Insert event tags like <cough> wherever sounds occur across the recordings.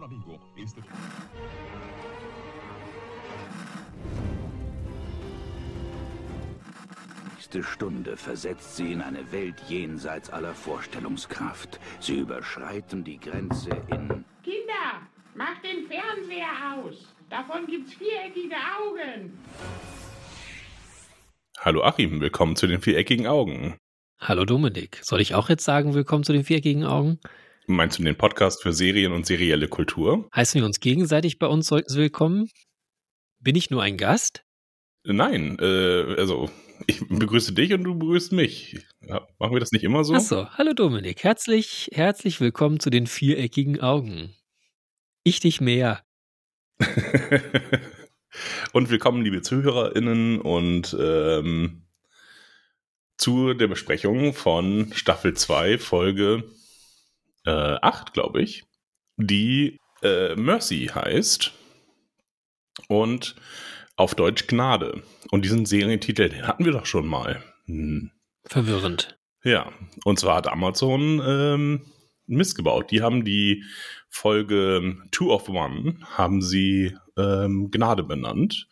Ancora amigo, este... nächste Stunde versetzt sie in eine Welt jenseits aller Vorstellungskraft. Sie überschreiten die Grenze in... Kinder, macht den Fernseher aus. Davon gibt's viereckige Augen. Hallo Achim, willkommen zu den viereckigen Augen. Hallo Dominik. Soll ich auch jetzt sagen, willkommen zu den viereckigen Augen? Meinst du den Podcast für Serien und serielle Kultur? Heißen wir uns gegenseitig bei uns willkommen? Bin ich nur ein Gast? Nein, äh, also ich begrüße dich und du begrüßt mich. Ja, machen wir das nicht immer so? Achso, hallo Dominik. Herzlich, herzlich willkommen zu den viereckigen Augen. Ich dich mehr. <laughs> und willkommen, liebe ZuhörerInnen, und ähm, zu der Besprechung von Staffel 2, Folge äh, 8, glaube ich, die äh, Mercy heißt. Und auf Deutsch Gnade. Und diesen Serientitel, den hatten wir doch schon mal. Hm. Verwirrend. Ja, und zwar hat Amazon ähm, missgebaut. Die haben die Folge Two of One, haben sie ähm, Gnade benannt.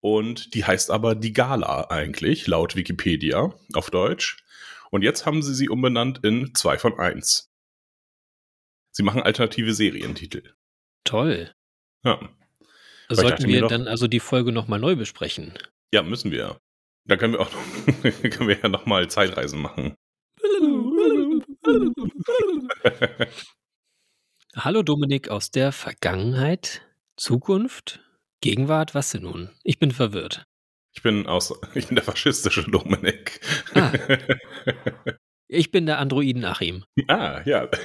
Und die heißt aber die Gala eigentlich, laut Wikipedia auf Deutsch. Und jetzt haben sie sie umbenannt in 2 von 1. Sie machen alternative Serientitel. Toll. Ja. Sollten wir dann also die Folge nochmal neu besprechen? Ja, müssen wir. Da können wir auch <laughs> können wir ja nochmal Zeitreisen machen. <laughs> Hallo Dominik aus der Vergangenheit, Zukunft, Gegenwart, was denn nun? Ich bin verwirrt. Ich bin aus, <laughs> ich bin der faschistische Dominik. Ah. Ich bin der Androiden Achim. Ah, ja. <laughs>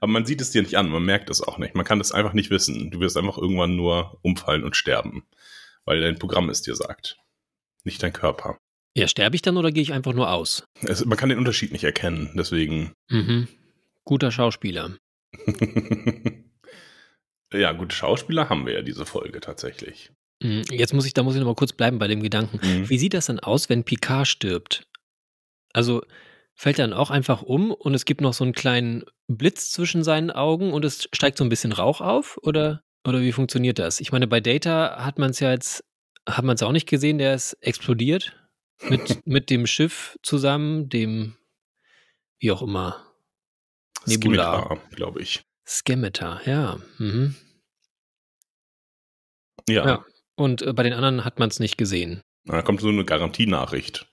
Aber man sieht es dir nicht an, man merkt es auch nicht. Man kann es einfach nicht wissen. Du wirst einfach irgendwann nur umfallen und sterben, weil dein Programm es dir sagt, nicht dein Körper. Ja, sterbe ich dann oder gehe ich einfach nur aus? Es, man kann den Unterschied nicht erkennen, deswegen. Mhm. Guter Schauspieler. <laughs> ja, gute Schauspieler haben wir ja diese Folge tatsächlich. Mhm, jetzt muss ich, da muss ich noch mal kurz bleiben bei dem Gedanken. Mhm. Wie sieht das dann aus, wenn Picard stirbt? Also fällt dann auch einfach um und es gibt noch so einen kleinen Blitz zwischen seinen Augen und es steigt so ein bisschen Rauch auf? Oder, oder wie funktioniert das? Ich meine, bei Data hat man es ja jetzt, hat man es auch nicht gesehen, der ist explodiert mit, <laughs> mit dem Schiff zusammen, dem, wie auch immer, Nebula, glaube ich. Skemitar, ja. Mhm. Ja. ja. Und äh, bei den anderen hat man es nicht gesehen. Da kommt so eine Garantienachricht.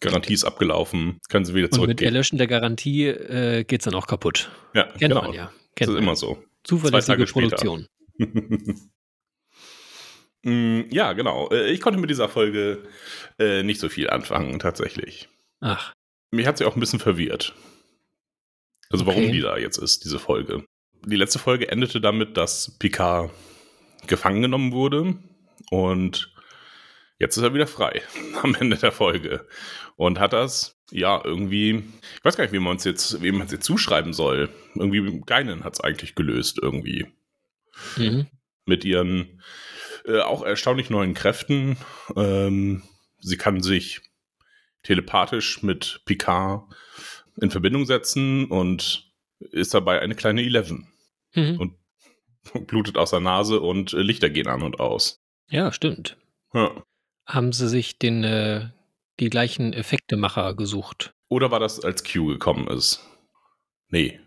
Garantie ist abgelaufen, können sie wieder zurückgehen. Und mit Erlöschen der Garantie äh, geht es dann auch kaputt. Ja, Kennt genau. man ja. Kennt das ist man. immer so. Zuverlässige Produktion. <laughs> Mm, ja, genau. Äh, ich konnte mit dieser Folge äh, nicht so viel anfangen, tatsächlich. Ach. Mich hat sie auch ein bisschen verwirrt. Also okay. warum die da jetzt ist, diese Folge. Die letzte Folge endete damit, dass Picard gefangen genommen wurde und jetzt ist er wieder frei <laughs> am Ende der Folge und hat das ja irgendwie, ich weiß gar nicht, wie man es jetzt, wie man es jetzt zuschreiben soll. Irgendwie Geinen hat es eigentlich gelöst irgendwie mhm. mit ihren äh, auch erstaunlich neuen Kräften. Ähm, sie kann sich telepathisch mit Picard in Verbindung setzen und ist dabei eine kleine Eleven. Mhm. Und <laughs> blutet aus der Nase und äh, Lichter gehen an und aus. Ja, stimmt. Ja. Haben sie sich den, äh, die gleichen Effektemacher gesucht? Oder war das, als Q gekommen ist? Nee.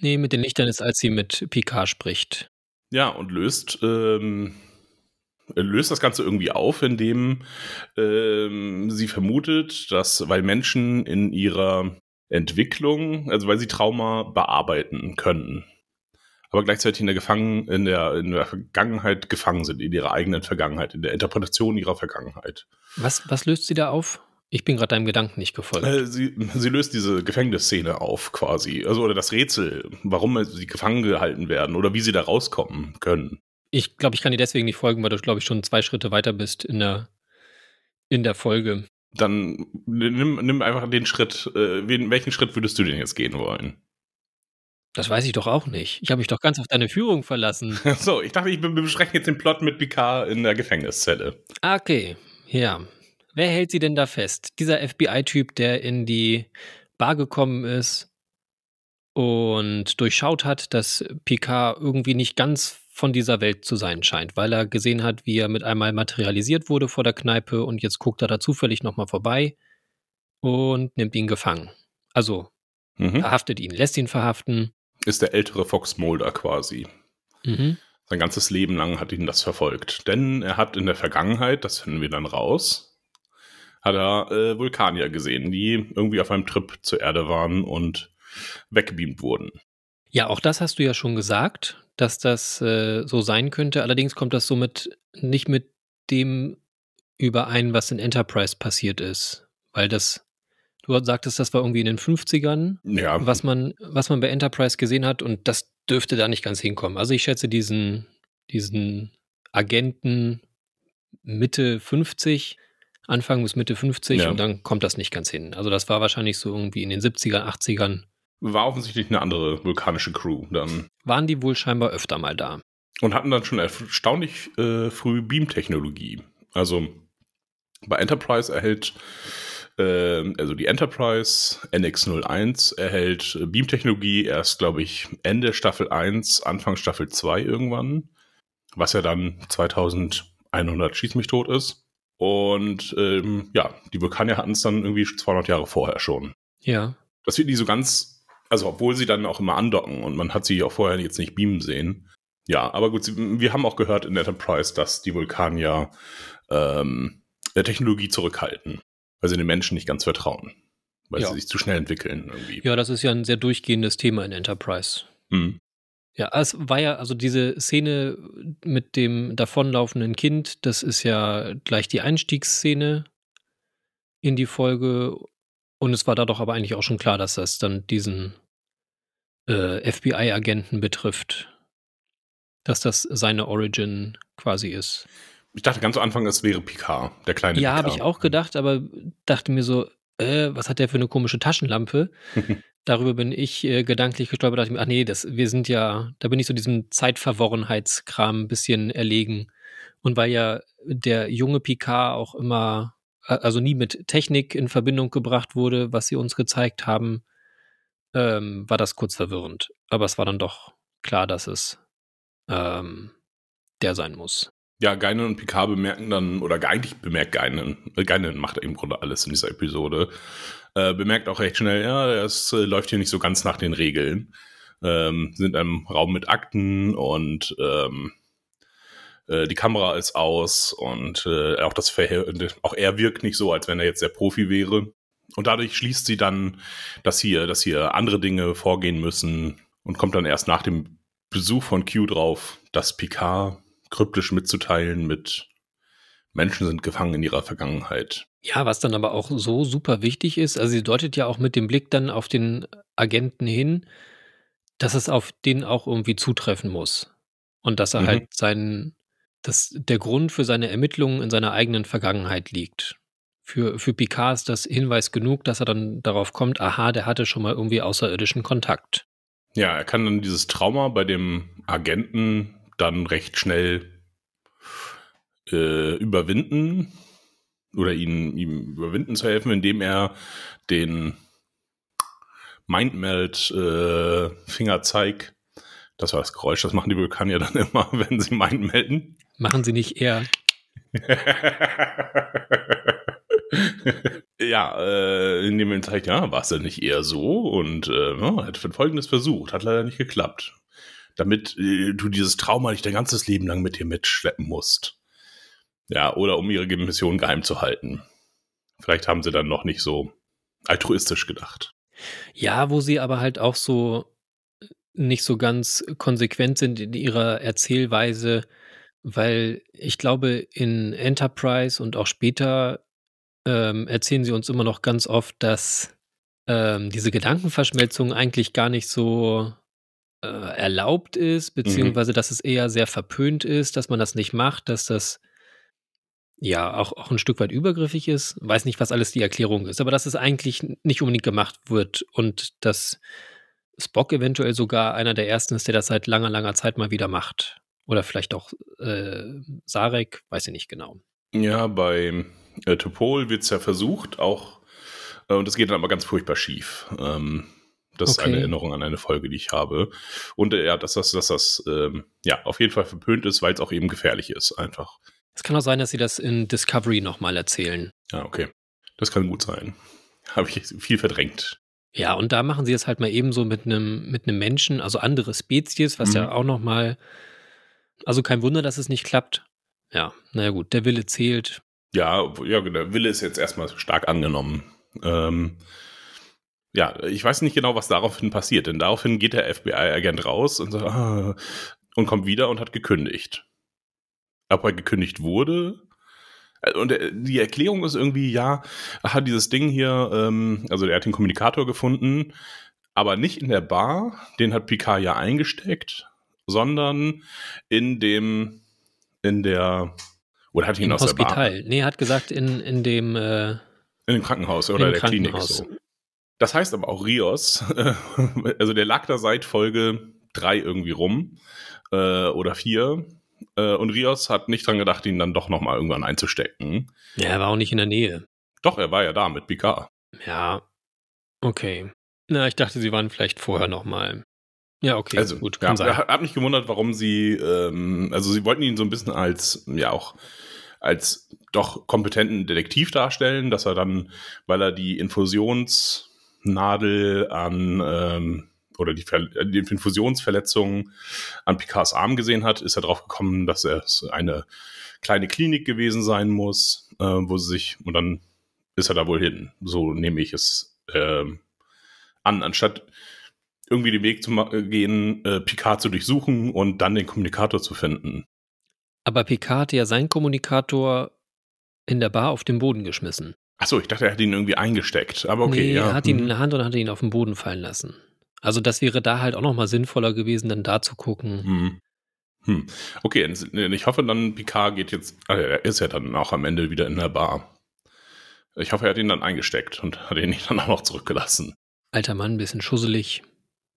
Nee, mit den Lichtern ist, als sie mit Picard spricht. Ja, und löst, ähm, löst das Ganze irgendwie auf, indem ähm, sie vermutet, dass, weil Menschen in ihrer Entwicklung, also weil sie Trauma bearbeiten können, aber gleichzeitig in der, Gefangen, in, der, in der Vergangenheit gefangen sind, in ihrer eigenen Vergangenheit, in der Interpretation ihrer Vergangenheit. Was, was löst sie da auf? Ich bin gerade deinem Gedanken nicht gefolgt. Äh, sie, sie, löst diese Gefängnisszene auf, quasi. Also, oder das Rätsel, warum sie gefangen gehalten werden oder wie sie da rauskommen können. Ich glaube, ich kann dir deswegen nicht folgen, weil du, glaube ich, schon zwei Schritte weiter bist in der, in der Folge. Dann nimm, nimm einfach den Schritt. Äh, welchen Schritt würdest du denn jetzt gehen wollen? Das weiß ich doch auch nicht. Ich habe mich doch ganz auf deine Führung verlassen. <laughs> so, ich dachte, ich bespreche jetzt den Plot mit Picard in der Gefängniszelle. Okay, ja. Wer hält sie denn da fest? Dieser FBI-Typ, der in die Bar gekommen ist und durchschaut hat, dass Picard irgendwie nicht ganz von dieser Welt zu sein scheint, weil er gesehen hat, wie er mit einmal materialisiert wurde vor der Kneipe und jetzt guckt er da zufällig nochmal vorbei und nimmt ihn gefangen. Also mhm. verhaftet ihn, lässt ihn verhaften. Ist der ältere Fox Mulder quasi. Mhm. Sein ganzes Leben lang hat ihn das verfolgt. Denn er hat in der Vergangenheit, das finden wir dann raus, hat er äh, Vulkanier gesehen, die irgendwie auf einem Trip zur Erde waren und weggebeamt wurden. Ja, auch das hast du ja schon gesagt, dass das äh, so sein könnte. Allerdings kommt das somit nicht mit dem überein, was in Enterprise passiert ist. Weil das, du sagtest, das war irgendwie in den 50ern, ja. was, man, was man bei Enterprise gesehen hat und das dürfte da nicht ganz hinkommen. Also ich schätze diesen, diesen Agenten Mitte 50, Anfang bis Mitte 50 ja. und dann kommt das nicht ganz hin. Also das war wahrscheinlich so irgendwie in den 70er, 80ern war offensichtlich eine andere vulkanische Crew dann. Waren die wohl scheinbar öfter mal da. Und hatten dann schon erstaunlich äh, früh Beam-Technologie. Also bei Enterprise erhält, also die Enterprise NX01 erhält Beam-Technologie erst, glaube ich, Ende Staffel 1, Anfang Staffel 2 irgendwann. Was ja dann 2100 Schieß mich tot ist. Und ähm, ja, die Vulkanier hatten es dann irgendwie 200 Jahre vorher schon. Ja. Das wird nie so ganz also obwohl sie dann auch immer andocken und man hat sie auch vorher jetzt nicht beamen sehen. Ja, aber gut, wir haben auch gehört in Enterprise, dass die Vulkanier ähm, der Technologie zurückhalten, weil sie den Menschen nicht ganz vertrauen, weil ja. sie sich zu schnell entwickeln irgendwie. Ja, das ist ja ein sehr durchgehendes Thema in Enterprise. Mhm. Ja, es war ja, also diese Szene mit dem davonlaufenden Kind, das ist ja gleich die Einstiegsszene in die Folge und es war da doch aber eigentlich auch schon klar, dass das dann diesen äh, FBI-Agenten betrifft. Dass das seine Origin quasi ist. Ich dachte ganz am Anfang, es wäre Picard, der kleine Ja, habe ich auch gedacht, aber dachte mir so, äh, was hat der für eine komische Taschenlampe? <laughs> Darüber bin ich äh, gedanklich gestolpert, dachte ich mir, ach nee, das, wir sind ja, da bin ich so diesem Zeitverworrenheitskram ein bisschen erlegen. Und weil ja der junge Picard auch immer also nie mit Technik in Verbindung gebracht wurde, was sie uns gezeigt haben, ähm, war das kurz verwirrend. Aber es war dann doch klar, dass es ähm, der sein muss. Ja, Geinen und Picard bemerken dann, oder eigentlich bemerkt Geinen, äh, Geinen macht im Grunde alles in dieser Episode, äh, bemerkt auch recht schnell, ja, es äh, läuft hier nicht so ganz nach den Regeln. Ähm, sind im Raum mit Akten und ähm, äh, die Kamera ist aus und äh, auch das Verhör auch er wirkt nicht so, als wenn er jetzt der Profi wäre. Und dadurch schließt sie dann, dass hier, dass hier andere Dinge vorgehen müssen und kommt dann erst nach dem Besuch von Q drauf, dass Picard kryptisch mitzuteilen mit Menschen sind gefangen in ihrer Vergangenheit. Ja, was dann aber auch so super wichtig ist, also sie deutet ja auch mit dem Blick dann auf den Agenten hin, dass es auf den auch irgendwie zutreffen muss. Und dass er mhm. halt seinen dass der Grund für seine Ermittlungen in seiner eigenen Vergangenheit liegt. Für, für Picard ist das Hinweis genug, dass er dann darauf kommt, aha, der hatte schon mal irgendwie außerirdischen Kontakt. Ja, er kann dann dieses Trauma bei dem Agenten dann recht schnell äh, überwinden oder ihn, ihm überwinden zu helfen, indem er den Mindmeld äh, Fingerzeig, das war das Geräusch, das machen die Vulkanier dann <laughs> immer, wenn sie Mindmelden. Machen Sie nicht eher. <laughs> ja, äh, in dem Moment zeigt, ja, war es denn nicht eher so? Und äh, ja, hat folgendes versucht, hat leider nicht geklappt. Damit äh, du dieses Trauma nicht dein ganzes Leben lang mit dir mitschleppen musst. Ja, oder um ihre Mission geheim zu halten. Vielleicht haben sie dann noch nicht so altruistisch gedacht. Ja, wo sie aber halt auch so nicht so ganz konsequent sind in ihrer Erzählweise, weil ich glaube, in Enterprise und auch später ähm, erzählen sie uns immer noch ganz oft, dass ähm, diese Gedankenverschmelzung eigentlich gar nicht so äh, erlaubt ist, mhm. beziehungsweise mhm. dass es eher sehr verpönt ist, dass man das nicht macht, dass das ja auch, auch ein Stück weit übergriffig ist. Weiß nicht, was alles die Erklärung ist, aber dass es eigentlich nicht unbedingt gemacht wird und dass Spock eventuell sogar einer der ersten ist, der das seit langer, langer Zeit mal wieder macht. Oder vielleicht auch äh, Sarek, weiß ich nicht genau. Ja, bei äh, Topol wird es ja versucht, auch, äh, und das geht dann aber ganz furchtbar schief. Ähm, Das okay. ist eine Erinnerung an eine Folge, die ich habe. Und äh, ja, dass das, dass das ähm, ja auf jeden Fall verpönt ist, weil es auch eben gefährlich ist, einfach. Es kann auch sein, dass sie das in Discovery nochmal erzählen. Ja, okay. Das kann gut sein. <laughs> Habe ich viel verdrängt. Ja, und da machen sie es halt mal eben so mit einem mit einem Menschen, also andere Spezies, was mhm. ja auch nochmal, also kein Wunder, dass es nicht klappt. Ja, naja gut, der Wille zählt. Ja, ja, der Wille ist jetzt erstmal stark angenommen. Ähm, ja, ich weiß nicht genau, was daraufhin passiert, denn daraufhin geht der FBI-Agent raus und, so, ah, und kommt wieder und hat gekündigt. Ob er gekündigt wurde? Und äh, die Erklärung ist irgendwie, ja, hat dieses Ding hier, ähm, also er hat den Kommunikator gefunden, aber nicht in der Bar, den hat Picard ja eingesteckt, sondern in dem, in der, oder hat ihn Im aus Hospital. der Bar? Nee, er hat gesagt, in, in dem, äh, in dem Krankenhaus oder der Krankenhaus. Klinik so. Das heißt aber auch Rios, <laughs> also der lag da seit Folge drei irgendwie rum äh, oder vier äh, und Rios hat nicht dran gedacht, ihn dann doch nochmal irgendwann einzustecken. Ja, er war auch nicht in der Nähe. Doch, er war ja da mit Picard. Ja, okay. Na, ich dachte, sie waren vielleicht vorher nochmal. Ja, okay, also, gut, kann ja, sein. Ich habe mich gewundert, warum sie, ähm, also sie wollten ihn so ein bisschen als, ja auch, als doch kompetenten Detektiv darstellen, dass er dann, weil er die Infusionsnadel an ähm, oder die, die Infusionsverletzung an Picards Arm gesehen hat, ist er drauf gekommen, dass es eine kleine Klinik gewesen sein muss, äh, wo sie sich, und dann ist er da wohl hin. So nehme ich es äh, an, anstatt irgendwie den Weg zu gehen, äh, Picard zu durchsuchen und dann den Kommunikator zu finden. Aber Picard hat ja seinen Kommunikator in der Bar auf den Boden geschmissen. Achso, ich dachte, er hat ihn irgendwie eingesteckt. Aber okay, nee, ja. Er hat ihn in der Hand und hat ihn auf den Boden fallen lassen. Also das wäre da halt auch nochmal sinnvoller gewesen, dann da zu gucken. Hm. Hm. Okay, ich hoffe dann, Picard geht jetzt, also er ist ja dann auch am Ende wieder in der Bar. Ich hoffe, er hat ihn dann eingesteckt und hat ihn nicht dann auch noch zurückgelassen. Alter Mann, ein bisschen schusselig.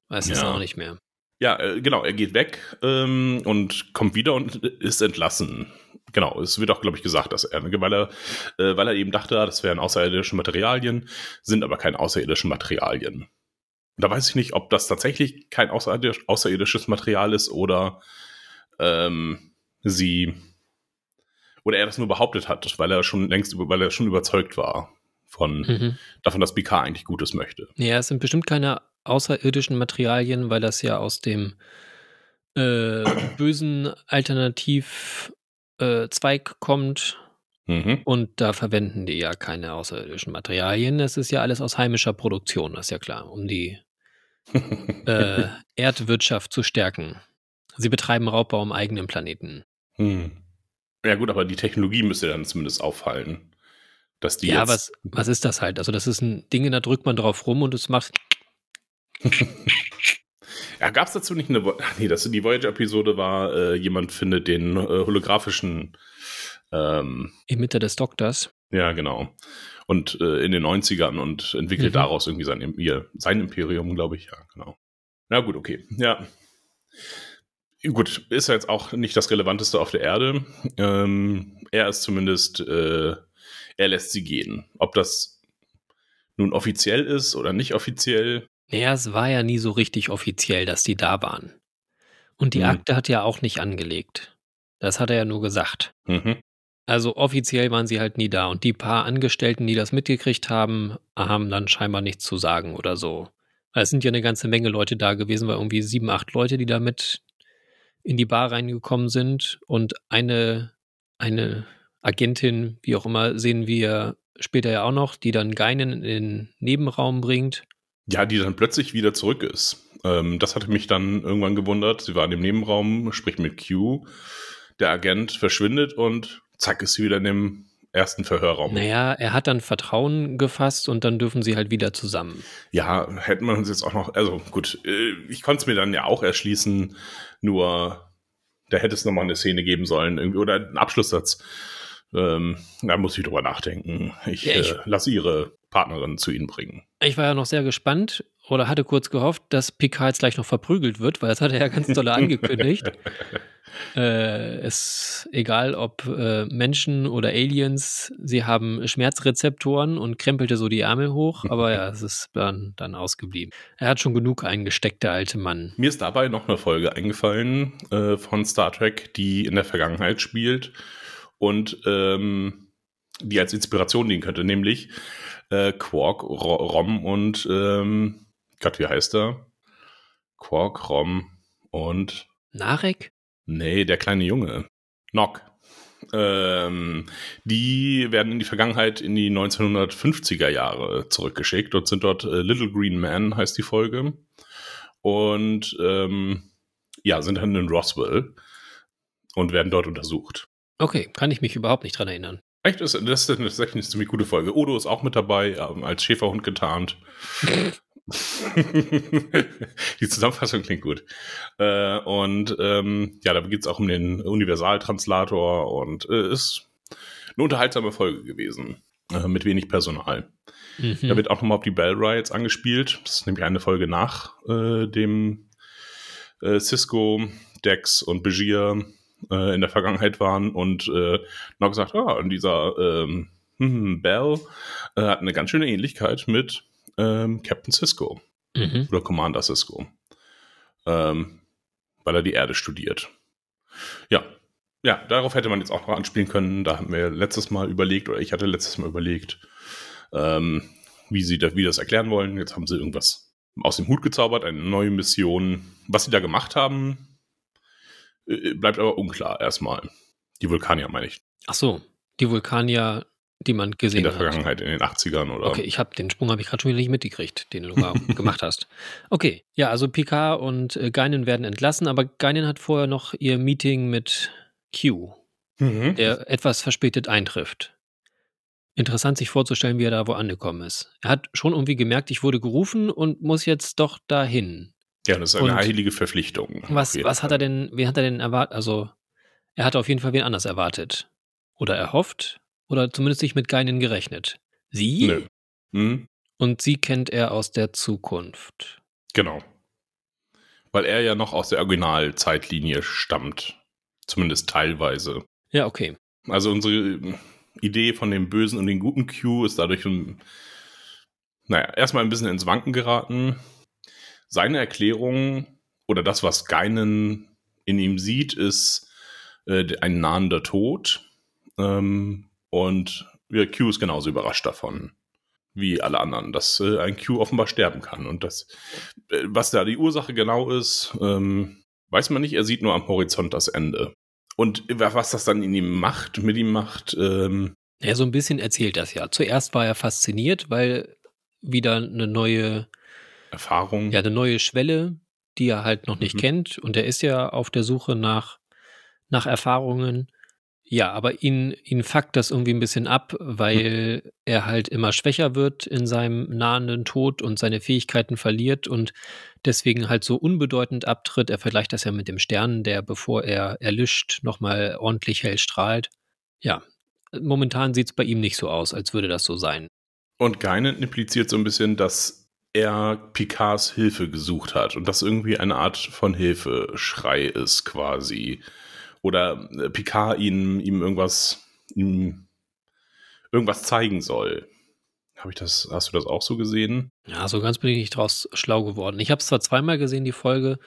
Weiß es ja. auch nicht mehr. Ja, äh, genau, er geht weg ähm, und kommt wieder und ist entlassen. Genau, es wird auch, glaube ich, gesagt, dass er, weil er, äh, weil er eben dachte, das wären außerirdische Materialien, sind aber keine außerirdischen Materialien da weiß ich nicht, ob das tatsächlich kein außerirdisch, außerirdisches Material ist oder ähm, sie oder er das nur behauptet hat, weil er schon längst, weil er schon überzeugt war von mhm. davon, dass Picard eigentlich Gutes möchte. Ja, es sind bestimmt keine außerirdischen Materialien, weil das ja aus dem äh, bösen Alternativzweig äh, kommt. Mhm. Und da verwenden die ja keine außerirdischen Materialien. Es ist ja alles aus heimischer Produktion, das ist ja klar, um die <laughs> äh, Erdwirtschaft zu stärken. Sie betreiben Raubbau am eigenen Planeten. Hm. Ja gut, aber die Technologie müsste dann zumindest auffallen. Dass die ja, was, was ist das halt? Also das ist ein Ding, da drückt man drauf rum und es macht... <laughs> ja, gab es dazu nicht eine... Ach <laughs> nee, das, die Voyager-Episode war, äh, jemand findet den äh, holographischen... Ähm, Emitter des Doktors. Ja, genau und äh, in den 90ern und entwickelt mhm. daraus irgendwie sein, ihr, sein Imperium, glaube ich. Ja, genau. Na gut, okay. Ja. Gut, ist ja jetzt auch nicht das Relevanteste auf der Erde. Ähm, er ist zumindest, äh, er lässt sie gehen. Ob das nun offiziell ist oder nicht offiziell. Naja, es war ja nie so richtig offiziell, dass die da waren. Und die mhm. Akte hat er auch nicht angelegt. Das hat er ja nur gesagt. Mhm. Also offiziell waren sie halt nie da und die paar Angestellten, die das mitgekriegt haben, haben dann scheinbar nichts zu sagen oder so. Es sind ja eine ganze Menge Leute da gewesen, weil irgendwie sieben, acht Leute, die da mit in die Bar reingekommen sind und eine, eine Agentin, wie auch immer, sehen wir später ja auch noch, die dann Geinen in den Nebenraum bringt. Ja, die dann plötzlich wieder zurück ist. Ähm, das hatte mich dann irgendwann gewundert. Sie war in dem Nebenraum, spricht mit Q. Der Agent verschwindet und zack, ist sie wieder in dem ersten Verhörraum. Naja, er hat dann Vertrauen gefasst und dann dürfen sie halt wieder zusammen. Ja, hätten wir uns jetzt auch noch, also gut, äh, ich konnte es mir dann ja auch erschließen, nur da hätte es nochmal eine Szene geben sollen, irgendwie, oder einen Abschlusssatz. Ähm, da muss ich drüber nachdenken. Ich, ja, ich äh, lasse ihre Partnerin zu ihnen bringen. Ich war ja noch sehr gespannt oder hatte kurz gehofft, dass Picard jetzt gleich noch verprügelt wird, weil das hat er ja ganz doll <laughs> angekündigt. Äh, es egal ob äh, Menschen oder Aliens, sie haben Schmerzrezeptoren und krempelte so die Ärmel hoch, <laughs> aber ja, es ist dann, dann ausgeblieben. Er hat schon genug eingesteckt, der alte Mann. Mir ist dabei noch eine Folge eingefallen äh, von Star Trek, die in der Vergangenheit spielt und ähm, die als Inspiration dienen könnte, nämlich äh, Quark, Rom und ähm, Gott, wie heißt er? Quark, Rom und Narek? Nee, der kleine Junge. Nock. Ähm, die werden in die Vergangenheit in die 1950er Jahre zurückgeschickt und sind dort äh, Little Green Man heißt die Folge. Und ähm, ja, sind dann in Roswell und werden dort untersucht. Okay, kann ich mich überhaupt nicht dran erinnern. Echt, das, das, das ist echt eine ziemlich gute Folge. Odo ist auch mit dabei, ähm, als Schäferhund getarnt. <laughs> Die Zusammenfassung klingt gut. Äh, und ähm, ja, da geht es auch um den Universaltranslator und äh, ist eine unterhaltsame Folge gewesen. Äh, mit wenig Personal. Mhm. Da wird auch nochmal auf die Bell Riots angespielt. Das ist nämlich eine Folge nach dem Cisco, Dex und Begier äh, in der Vergangenheit waren und äh, noch gesagt, ah, und dieser ähm, hm, Bell äh, hat eine ganz schöne Ähnlichkeit mit ähm, Captain Cisco mhm. oder Commander Cisco, ähm, weil er die Erde studiert. Ja, ja, darauf hätte man jetzt auch noch anspielen können. Da haben wir letztes Mal überlegt, oder ich hatte letztes Mal überlegt, ähm, wie sie das, wie das erklären wollen. Jetzt haben sie irgendwas aus dem Hut gezaubert, eine neue Mission. Was sie da gemacht haben, bleibt aber unklar erstmal. Die Vulkanier meine ich. Ach so, die Vulkanier die man gesehen hat. In der Vergangenheit, hat. in den 80ern oder. Okay, ich habe den Sprung habe ich gerade schon wieder nicht mitgekriegt, den du <laughs> gemacht hast. Okay, ja, also Picard und äh, Geinen werden entlassen, aber Geinen hat vorher noch ihr Meeting mit Q, mhm. der etwas verspätet eintrifft. Interessant sich vorzustellen, wie er da wo angekommen ist. Er hat schon irgendwie gemerkt, ich wurde gerufen und muss jetzt doch dahin. Ja, das ist eine und heilige Verpflichtung. Was, was hat er denn, wen hat er denn erwartet? Also, er hat auf jeden Fall wen anders erwartet. Oder erhofft. Oder zumindest nicht mit keinen gerechnet. Sie? Nö. Hm? Und sie kennt er aus der Zukunft. Genau. Weil er ja noch aus der Originalzeitlinie stammt. Zumindest teilweise. Ja, okay. Also unsere Idee von dem bösen und dem guten Q ist dadurch, naja, erstmal ein bisschen ins Wanken geraten. Seine Erklärung oder das, was Geinen in ihm sieht, ist äh, ein nahender Tod. Ähm, und ja, Q ist genauso überrascht davon wie alle anderen, dass äh, ein Q offenbar sterben kann. Und das, äh, was da die Ursache genau ist, ähm, weiß man nicht. Er sieht nur am Horizont das Ende. Und was das dann in ihm macht, mit ihm macht. Ähm, ja, so ein bisschen erzählt das ja. Zuerst war er fasziniert, weil wieder eine neue Erfahrung. Ja, eine neue Schwelle, die er halt noch nicht mhm. kennt. Und er ist ja auf der Suche nach, nach Erfahrungen. Ja, aber ihn, ihn fuckt das irgendwie ein bisschen ab, weil hm. er halt immer schwächer wird in seinem nahenden Tod und seine Fähigkeiten verliert und deswegen halt so unbedeutend abtritt. Er vergleicht das ja mit dem Stern, der, bevor er erlischt, nochmal ordentlich hell strahlt. Ja, momentan sieht es bei ihm nicht so aus, als würde das so sein. Und Geinen impliziert so ein bisschen, dass er Picards Hilfe gesucht hat und das irgendwie eine Art von Hilfeschrei ist quasi oder äh, Picard ihm, ihm irgendwas, ihm irgendwas zeigen soll. Habe ich das, hast du das auch so gesehen? Ja, so ganz bin ich nicht draus schlau geworden. Ich habe es zwar zweimal gesehen, die Folge,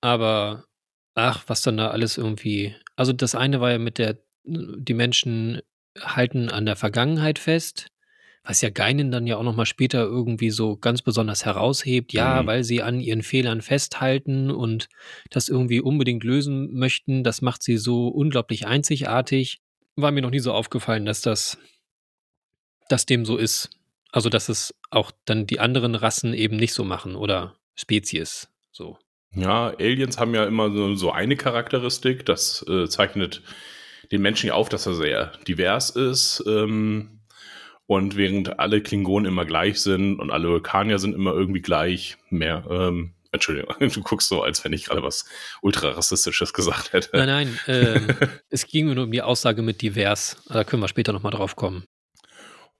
aber ach, was dann da alles irgendwie. Also das eine war ja mit der, die Menschen halten an der Vergangenheit fest was ja Geinen dann ja auch nochmal später irgendwie so ganz besonders heraushebt, ja, mhm. weil sie an ihren Fehlern festhalten und das irgendwie unbedingt lösen möchten. Das macht sie so unglaublich einzigartig. War mir noch nie so aufgefallen, dass das, dass dem so ist. Also, dass es auch dann die anderen Rassen eben nicht so machen oder Spezies so. Ja, Aliens haben ja immer so, so eine Charakteristik, das äh, zeichnet den Menschen ja auf, dass er sehr divers ist. Ähm, und während alle Klingonen immer gleich sind und alle Vulkanier sind immer irgendwie gleich, mehr, ähm, Entschuldigung, <laughs> du guckst so, als wenn ich gerade was ultra rassistisches gesagt hätte. Nein, nein, ähm, <laughs> es ging nur um die Aussage mit divers. Da können wir später nochmal drauf kommen.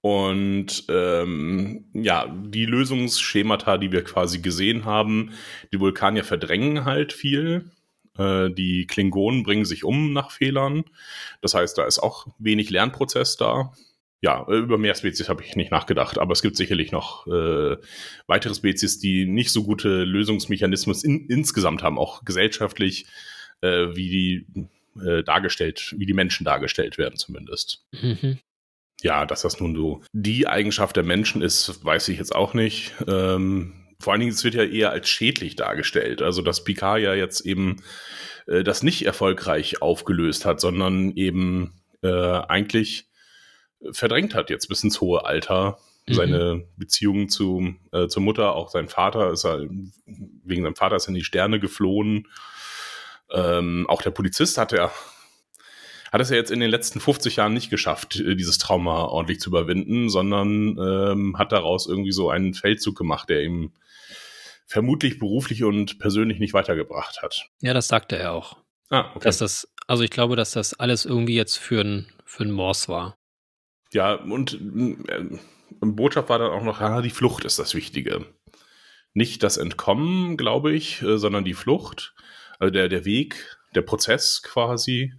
Und ähm, ja, die Lösungsschemata, die wir quasi gesehen haben, die Vulkanier verdrängen halt viel. Äh, die Klingonen bringen sich um nach Fehlern. Das heißt, da ist auch wenig Lernprozess da. Ja, über mehr Spezies habe ich nicht nachgedacht, aber es gibt sicherlich noch äh, weitere Spezies, die nicht so gute Lösungsmechanismus in, insgesamt haben, auch gesellschaftlich, äh, wie die äh, dargestellt, wie die Menschen dargestellt werden zumindest. Mhm. Ja, dass das nun so die Eigenschaft der Menschen ist, weiß ich jetzt auch nicht. Ähm, vor allen Dingen, es wird ja eher als schädlich dargestellt. Also, dass Picard ja jetzt eben äh, das nicht erfolgreich aufgelöst hat, sondern eben äh, eigentlich verdrängt hat jetzt bis ins hohe Alter. Mhm. Seine Beziehung zu, äh, zur Mutter, auch sein Vater ist er, wegen seinem Vater ist er in die Sterne geflohen. Ähm, auch der Polizist hat er hat es ja jetzt in den letzten 50 Jahren nicht geschafft, äh, dieses Trauma ordentlich zu überwinden, sondern ähm, hat daraus irgendwie so einen Feldzug gemacht, der ihm vermutlich beruflich und persönlich nicht weitergebracht hat. Ja, das sagte er auch. Ah, okay. Dass das, also ich glaube, dass das alles irgendwie jetzt für ein, für ein Morse war. Ja, und äh, Botschaft war dann auch noch, ja, die Flucht ist das Wichtige. Nicht das Entkommen, glaube ich, äh, sondern die Flucht, also der, der Weg, der Prozess quasi.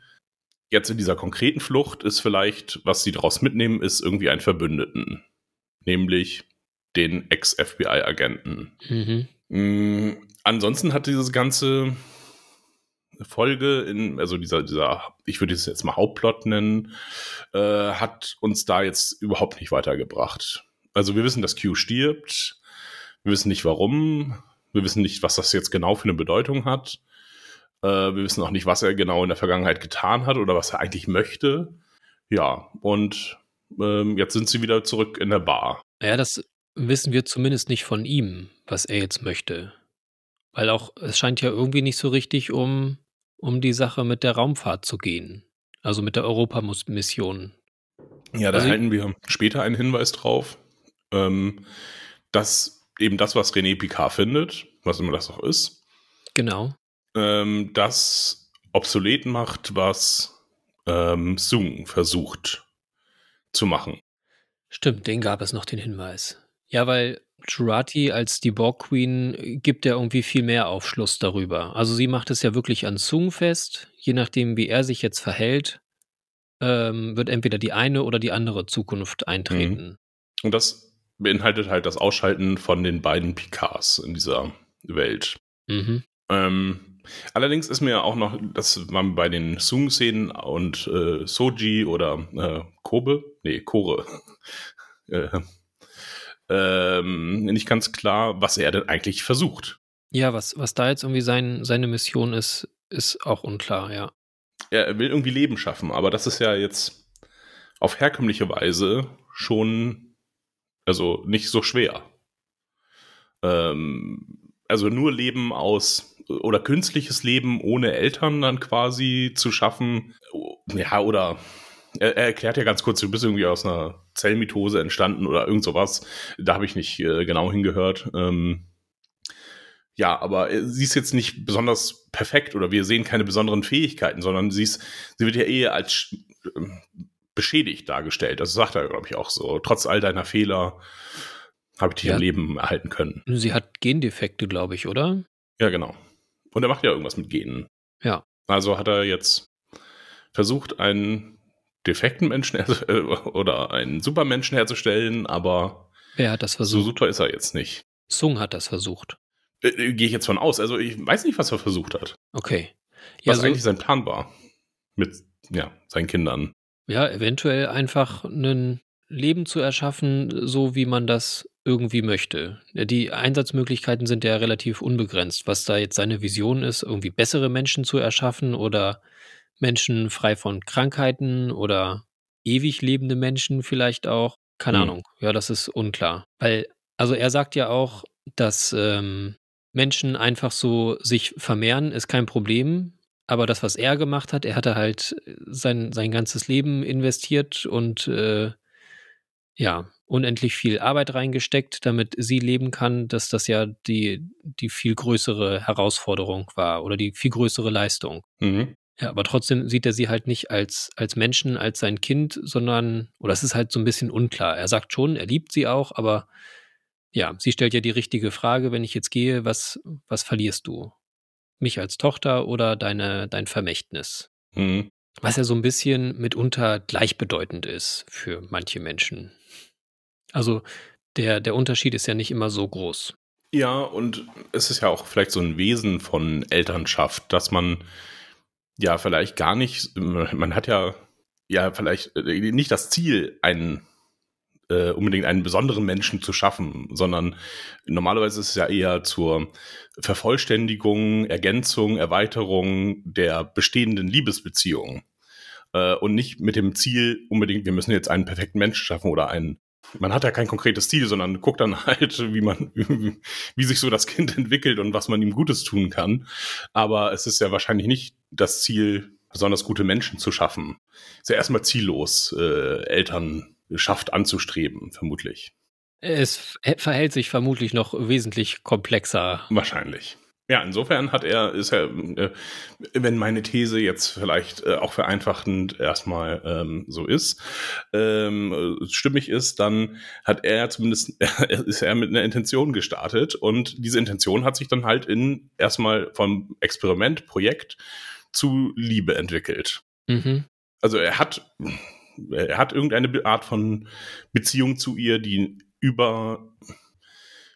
Jetzt in dieser konkreten Flucht ist vielleicht, was sie daraus mitnehmen, ist irgendwie ein Verbündeten. Nämlich den Ex-FBI-Agenten. Mhm. Mm, ansonsten hat dieses ganze Folge, in, also dieser, dieser, ich würde es jetzt mal Hauptplot nennen, äh, hat uns da jetzt überhaupt nicht weitergebracht. Also wir wissen, dass Q stirbt, wir wissen nicht warum, wir wissen nicht, was das jetzt genau für eine Bedeutung hat. Äh, wir wissen auch nicht, was er genau in der Vergangenheit getan hat oder was er eigentlich möchte. Ja, und ähm, jetzt sind sie wieder zurück in der Bar. Ja, das wissen wir zumindest nicht von ihm, was er jetzt möchte. Weil auch, es scheint ja irgendwie nicht so richtig um um die Sache mit der Raumfahrt zu gehen. Also mit der Europamission. Ja, da also, halten wir später einen Hinweis drauf, ähm, dass eben das, was René Picard findet, was immer das auch ist, genau, ähm, das obsolet macht, was ähm, Sung versucht zu machen. Stimmt, den gab es noch den Hinweis. Ja, weil Jurati als die Borg Queen gibt ja irgendwie viel mehr Aufschluss darüber. Also sie macht es ja wirklich an Sung fest. Je nachdem, wie er sich jetzt verhält, ähm, wird entweder die eine oder die andere Zukunft eintreten. Mhm. Und das beinhaltet halt das Ausschalten von den beiden Picards in dieser Welt. Mhm. Ähm, allerdings ist mir auch noch, dass man bei den Sung-Szenen und äh, Soji oder äh, Kobe, nee, Kore, <laughs> äh, ähm, nicht ganz klar, was er denn eigentlich versucht. Ja, was, was da jetzt irgendwie sein, seine Mission ist, ist auch unklar, ja. Er will irgendwie Leben schaffen, aber das ist ja jetzt auf herkömmliche Weise schon, also nicht so schwer. Ähm, also nur Leben aus oder künstliches Leben ohne Eltern dann quasi zu schaffen, ja, oder er, er, erklärt ja ganz kurz, du bist irgendwie aus einer Zellmitose entstanden oder irgend sowas. Da habe ich nicht äh, genau hingehört. Ähm, ja, aber sie ist jetzt nicht besonders perfekt oder wir sehen keine besonderen Fähigkeiten, sondern sie, ist, sie wird ja eher als äh, beschädigt dargestellt. Das sagt er, glaube ich, auch so. Trotz all deiner Fehler habe ich dich ja. im Leben erhalten können. Sie hat Gendefekte, glaube ich, oder? Ja, genau. Und er macht ja irgendwas mit Genen. Ja. Also hat er jetzt versucht, einen defekten Menschen äh, <laughs> oder einen Supermenschen herzustellen, aber Wer hat das versucht? so super ist er jetzt nicht. Sung hat das versucht. Äh, äh, Gehe ich jetzt von aus. Also ich weiß nicht, was er versucht hat. Okay. Ja, was so eigentlich sein Plan war mit ja, seinen Kindern. Ja, eventuell einfach ein Leben zu erschaffen, so wie man das irgendwie möchte. Die Einsatzmöglichkeiten sind ja relativ unbegrenzt. Was da jetzt seine Vision ist, irgendwie bessere Menschen zu erschaffen oder Menschen frei von Krankheiten oder ewig lebende Menschen vielleicht auch. Keine mhm. Ahnung. Ja, das ist unklar. Weil, also er sagt ja auch, dass ähm, Menschen einfach so sich vermehren, ist kein Problem. Aber das, was er gemacht hat, er hatte halt sein, sein ganzes Leben investiert und äh, ja, unendlich viel Arbeit reingesteckt, damit sie leben kann, dass das ja die, die viel größere Herausforderung war oder die viel größere Leistung. Mhm. Ja, aber trotzdem sieht er sie halt nicht als, als Menschen, als sein Kind, sondern, oder es ist halt so ein bisschen unklar. Er sagt schon, er liebt sie auch, aber ja, sie stellt ja die richtige Frage, wenn ich jetzt gehe, was, was verlierst du? mich als Tochter oder deine, dein Vermächtnis. Mhm. Was ja so ein bisschen mitunter gleichbedeutend ist für manche Menschen. Also der, der Unterschied ist ja nicht immer so groß. Ja, und es ist ja auch vielleicht so ein Wesen von Elternschaft, dass man ja vielleicht gar nicht, man hat ja ja vielleicht äh, nicht das Ziel, einen äh, unbedingt einen besonderen Menschen zu schaffen, sondern normalerweise ist es ja eher zur Vervollständigung, Ergänzung, Erweiterung der bestehenden Liebesbeziehung äh, und nicht mit dem Ziel unbedingt, wir müssen jetzt einen perfekten Menschen schaffen oder einen man hat ja kein konkretes Ziel, sondern guckt dann halt, wie man, <laughs> wie sich so das Kind entwickelt und was man ihm Gutes tun kann. Aber es ist ja wahrscheinlich nicht das Ziel, besonders gute Menschen zu schaffen. Ist ja erstmal ziellos, äh, Elternschaft anzustreben, vermutlich. Es verhält sich vermutlich noch wesentlich komplexer. Wahrscheinlich. Ja, insofern hat er, ist er, äh, wenn meine These jetzt vielleicht äh, auch vereinfachend erstmal ähm, so ist, ähm, stimmig ist, dann hat er zumindest, <laughs> ist er mit einer Intention gestartet und diese Intention hat sich dann halt in erstmal vom Experiment, Projekt zu Liebe entwickelt. Mhm. Also er hat, er hat irgendeine Art von Beziehung zu ihr, die über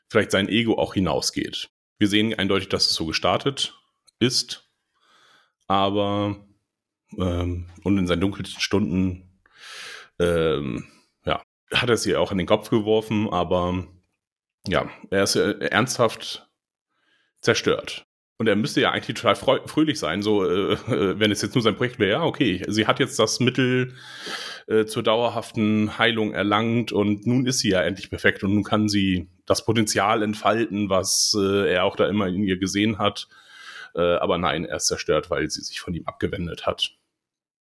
vielleicht sein Ego auch hinausgeht. Wir sehen eindeutig, dass es so gestartet ist, aber ähm, und in seinen dunkelsten Stunden ähm, ja, hat er sie auch in den Kopf geworfen, aber ja, er ist äh, ernsthaft zerstört. Und er müsste ja eigentlich total fröhlich sein, so äh, äh, wenn es jetzt nur sein Projekt wäre, ja, okay, sie hat jetzt das Mittel äh, zur dauerhaften Heilung erlangt und nun ist sie ja endlich perfekt und nun kann sie das Potenzial entfalten, was äh, er auch da immer in ihr gesehen hat. Äh, aber nein, er ist zerstört, weil sie sich von ihm abgewendet hat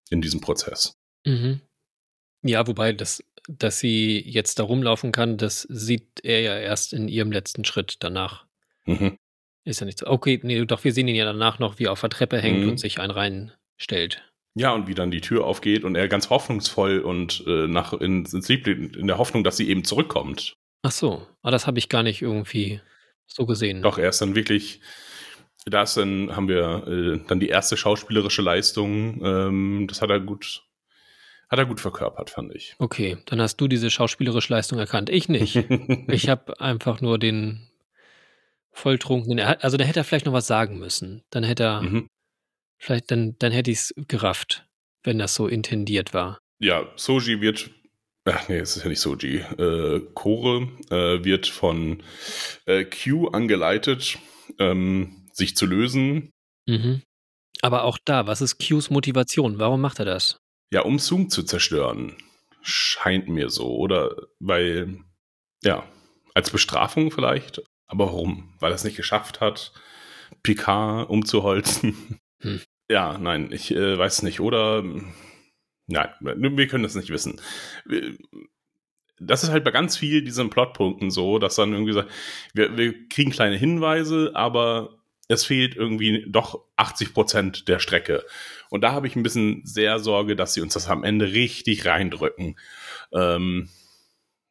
in diesem Prozess. Mhm. Ja, wobei das, dass sie jetzt da rumlaufen kann, das sieht er ja erst in ihrem letzten Schritt danach. Mhm. Ist ja nicht so. Okay, nee, doch, wir sehen ihn ja danach noch, wie er auf der Treppe hängt mhm. und sich einen reinstellt. Ja, und wie dann die Tür aufgeht und er ganz hoffnungsvoll und äh, nach ins Lieb in der Hoffnung, dass sie eben zurückkommt. Ach so, aber ah, das habe ich gar nicht irgendwie so gesehen. Doch, er ist dann wirklich, da ist dann, haben wir äh, dann die erste schauspielerische Leistung, ähm, das hat er gut, hat er gut verkörpert, fand ich. Okay, dann hast du diese schauspielerische Leistung erkannt. Ich nicht. <laughs> ich habe einfach nur den volltrunken. Also da hätte er vielleicht noch was sagen müssen. Dann hätte er, mhm. vielleicht, dann, dann hätte ich es gerafft, wenn das so intendiert war. Ja, Soji wird, ach nee, es ist ja nicht Soji, äh, Kore äh, wird von äh, Q angeleitet, ähm, sich zu lösen. Mhm. Aber auch da, was ist Qs Motivation? Warum macht er das? Ja, um Zoom zu zerstören. Scheint mir so, oder? Weil, ja, als Bestrafung vielleicht. Aber warum? Weil er es nicht geschafft hat, Picard umzuholzen? Hm. <laughs> Ja, nein, ich äh, weiß nicht. Oder nein, wir können das nicht wissen. Das ist halt bei ganz viel diesen Plotpunkten so, dass dann irgendwie sagt, wir, wir kriegen kleine Hinweise, aber es fehlt irgendwie doch 80 Prozent der Strecke. Und da habe ich ein bisschen sehr Sorge, dass sie uns das am Ende richtig reindrücken. Ähm,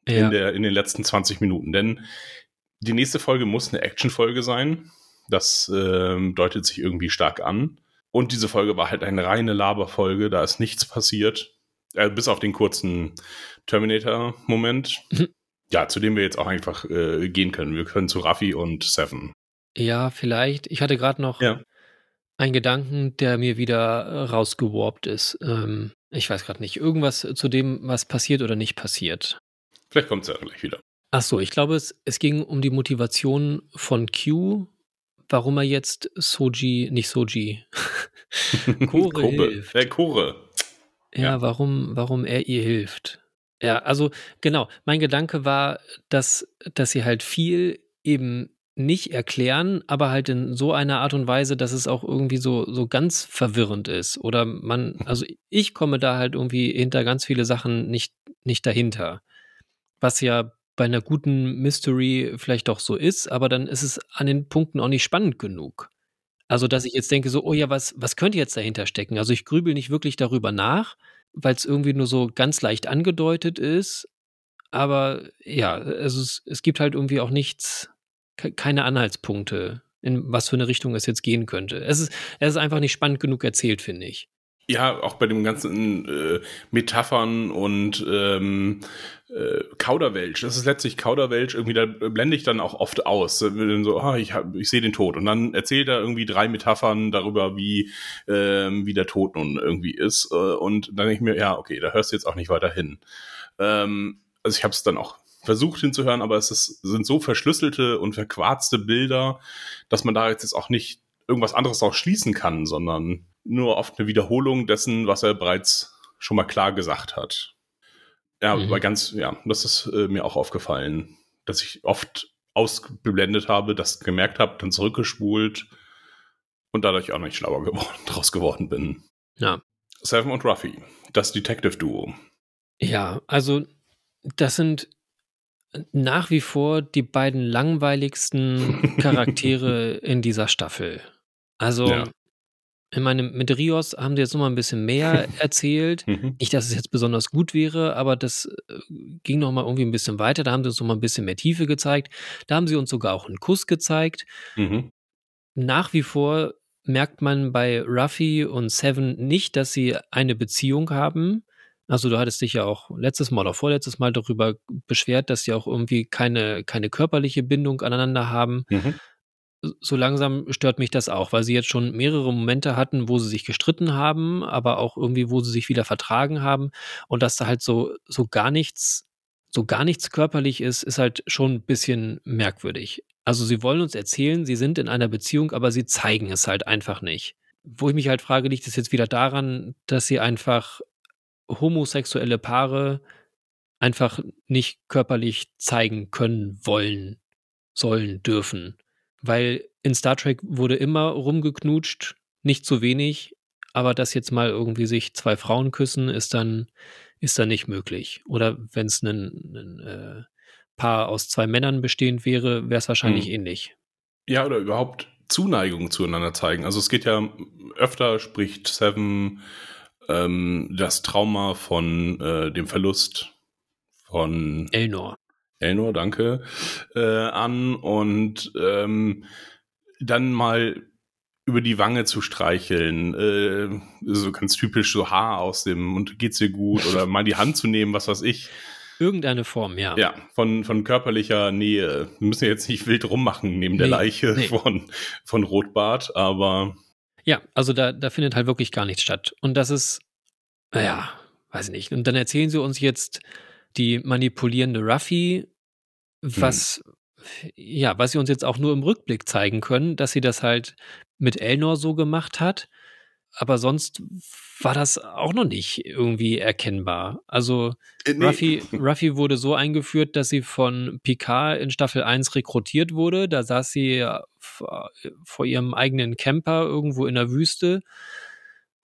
ja. in, der, in den letzten 20 Minuten. Denn die nächste Folge muss eine Action-Folge sein. Das ähm, deutet sich irgendwie stark an. Und diese Folge war halt eine reine Laberfolge, da ist nichts passiert. Äh, bis auf den kurzen Terminator-Moment. Mhm. Ja, zu dem wir jetzt auch einfach äh, gehen können. Wir können zu Raffi und Seven. Ja, vielleicht. Ich hatte gerade noch ja. einen Gedanken, der mir wieder rausgewarpt ist. Ähm, ich weiß gerade nicht. Irgendwas zu dem, was passiert oder nicht passiert. Vielleicht kommt es ja gleich wieder. Ach so, ich glaube, es, es ging um die Motivation von Q, warum er jetzt Soji, nicht Soji, <laughs> Kore hilft. Äh, Kore. Ja, ja, warum, warum er ihr hilft. Ja, also genau, mein Gedanke war, dass, dass sie halt viel eben nicht erklären, aber halt in so einer Art und Weise, dass es auch irgendwie so, so ganz verwirrend ist. Oder man, <laughs> also ich komme da halt irgendwie hinter ganz viele Sachen nicht, nicht dahinter. Was ja bei einer guten Mystery vielleicht doch so ist, aber dann ist es an den Punkten auch nicht spannend genug. Also, dass ich jetzt denke, so, oh ja, was, was könnte jetzt dahinter stecken? Also, ich grübel nicht wirklich darüber nach, weil es irgendwie nur so ganz leicht angedeutet ist. Aber ja, also es, es gibt halt irgendwie auch nichts, keine Anhaltspunkte in was für eine Richtung es jetzt gehen könnte. Es ist, es ist einfach nicht spannend genug erzählt, finde ich. Ja, auch bei dem ganzen äh, Metaphern und ähm, äh, Kauderwelsch. Das ist letztlich Kauderwelsch, irgendwie da blende ich dann auch oft aus. So, oh, ich, ich sehe den Tod. Und dann erzählt er irgendwie drei Metaphern darüber, wie, ähm, wie der Tod nun irgendwie ist. Äh, und dann denke ich mir, ja, okay, da hörst du jetzt auch nicht weiter hin. Ähm, also ich habe es dann auch versucht hinzuhören, aber es ist, sind so verschlüsselte und verquarzte Bilder, dass man da jetzt auch nicht irgendwas anderes auch schließen kann, sondern nur oft eine Wiederholung dessen, was er bereits schon mal klar gesagt hat. Ja, mhm. aber ganz, ja, das ist äh, mir auch aufgefallen, dass ich oft ausgeblendet habe, das gemerkt habe, dann zurückgespult und dadurch auch nicht schlauer geworden, <laughs> draus geworden bin. Ja. Seven und Ruffy, das Detective Duo. Ja, also das sind nach wie vor die beiden langweiligsten <laughs> Charaktere in dieser Staffel. Also, ja. ich meine, mit Rios haben sie jetzt noch mal ein bisschen mehr <laughs> erzählt. Mhm. Nicht, dass es jetzt besonders gut wäre, aber das äh, ging noch mal irgendwie ein bisschen weiter. Da haben sie uns noch mal ein bisschen mehr Tiefe gezeigt. Da haben sie uns sogar auch einen Kuss gezeigt. Mhm. Nach wie vor merkt man bei Ruffy und Seven nicht, dass sie eine Beziehung haben. Also du hattest dich ja auch letztes Mal oder vorletztes Mal darüber beschwert, dass sie auch irgendwie keine, keine körperliche Bindung aneinander haben. Mhm. So langsam stört mich das auch, weil sie jetzt schon mehrere Momente hatten, wo sie sich gestritten haben, aber auch irgendwie, wo sie sich wieder vertragen haben. Und dass da halt so, so gar nichts, so gar nichts körperlich ist, ist halt schon ein bisschen merkwürdig. Also sie wollen uns erzählen, sie sind in einer Beziehung, aber sie zeigen es halt einfach nicht. Wo ich mich halt frage, liegt es jetzt wieder daran, dass sie einfach homosexuelle Paare einfach nicht körperlich zeigen können, wollen, sollen, dürfen. Weil in Star Trek wurde immer rumgeknutscht, nicht zu wenig, aber dass jetzt mal irgendwie sich zwei Frauen küssen, ist dann, ist dann nicht möglich. Oder wenn es ein, äh, Paar aus zwei Männern bestehend wäre, wäre es wahrscheinlich hm. ähnlich. Ja, oder überhaupt Zuneigung zueinander zeigen. Also es geht ja öfter, spricht Seven ähm, das Trauma von äh, dem Verlust von Elnor. Elnor, danke, äh, an und ähm, dann mal über die Wange zu streicheln, äh, so ganz typisch so Haar aus dem und geht's dir gut oder mal die Hand zu nehmen, was weiß ich. Irgendeine Form, ja. Ja, von, von körperlicher Nähe. Wir müssen jetzt nicht wild rummachen neben der Leiche nee. von, von Rotbart, aber ja, also da, da findet halt wirklich gar nichts statt. Und das ist, naja, weiß ich nicht. Und dann erzählen sie uns jetzt die manipulierende Ruffy, was, hm. ja, was sie uns jetzt auch nur im Rückblick zeigen können, dass sie das halt mit Elnor so gemacht hat. Aber sonst war das auch noch nicht irgendwie erkennbar. Also äh, nee. Ruffy, <laughs> Ruffy wurde so eingeführt, dass sie von Picard in Staffel 1 rekrutiert wurde. Da saß sie vor ihrem eigenen Camper irgendwo in der Wüste.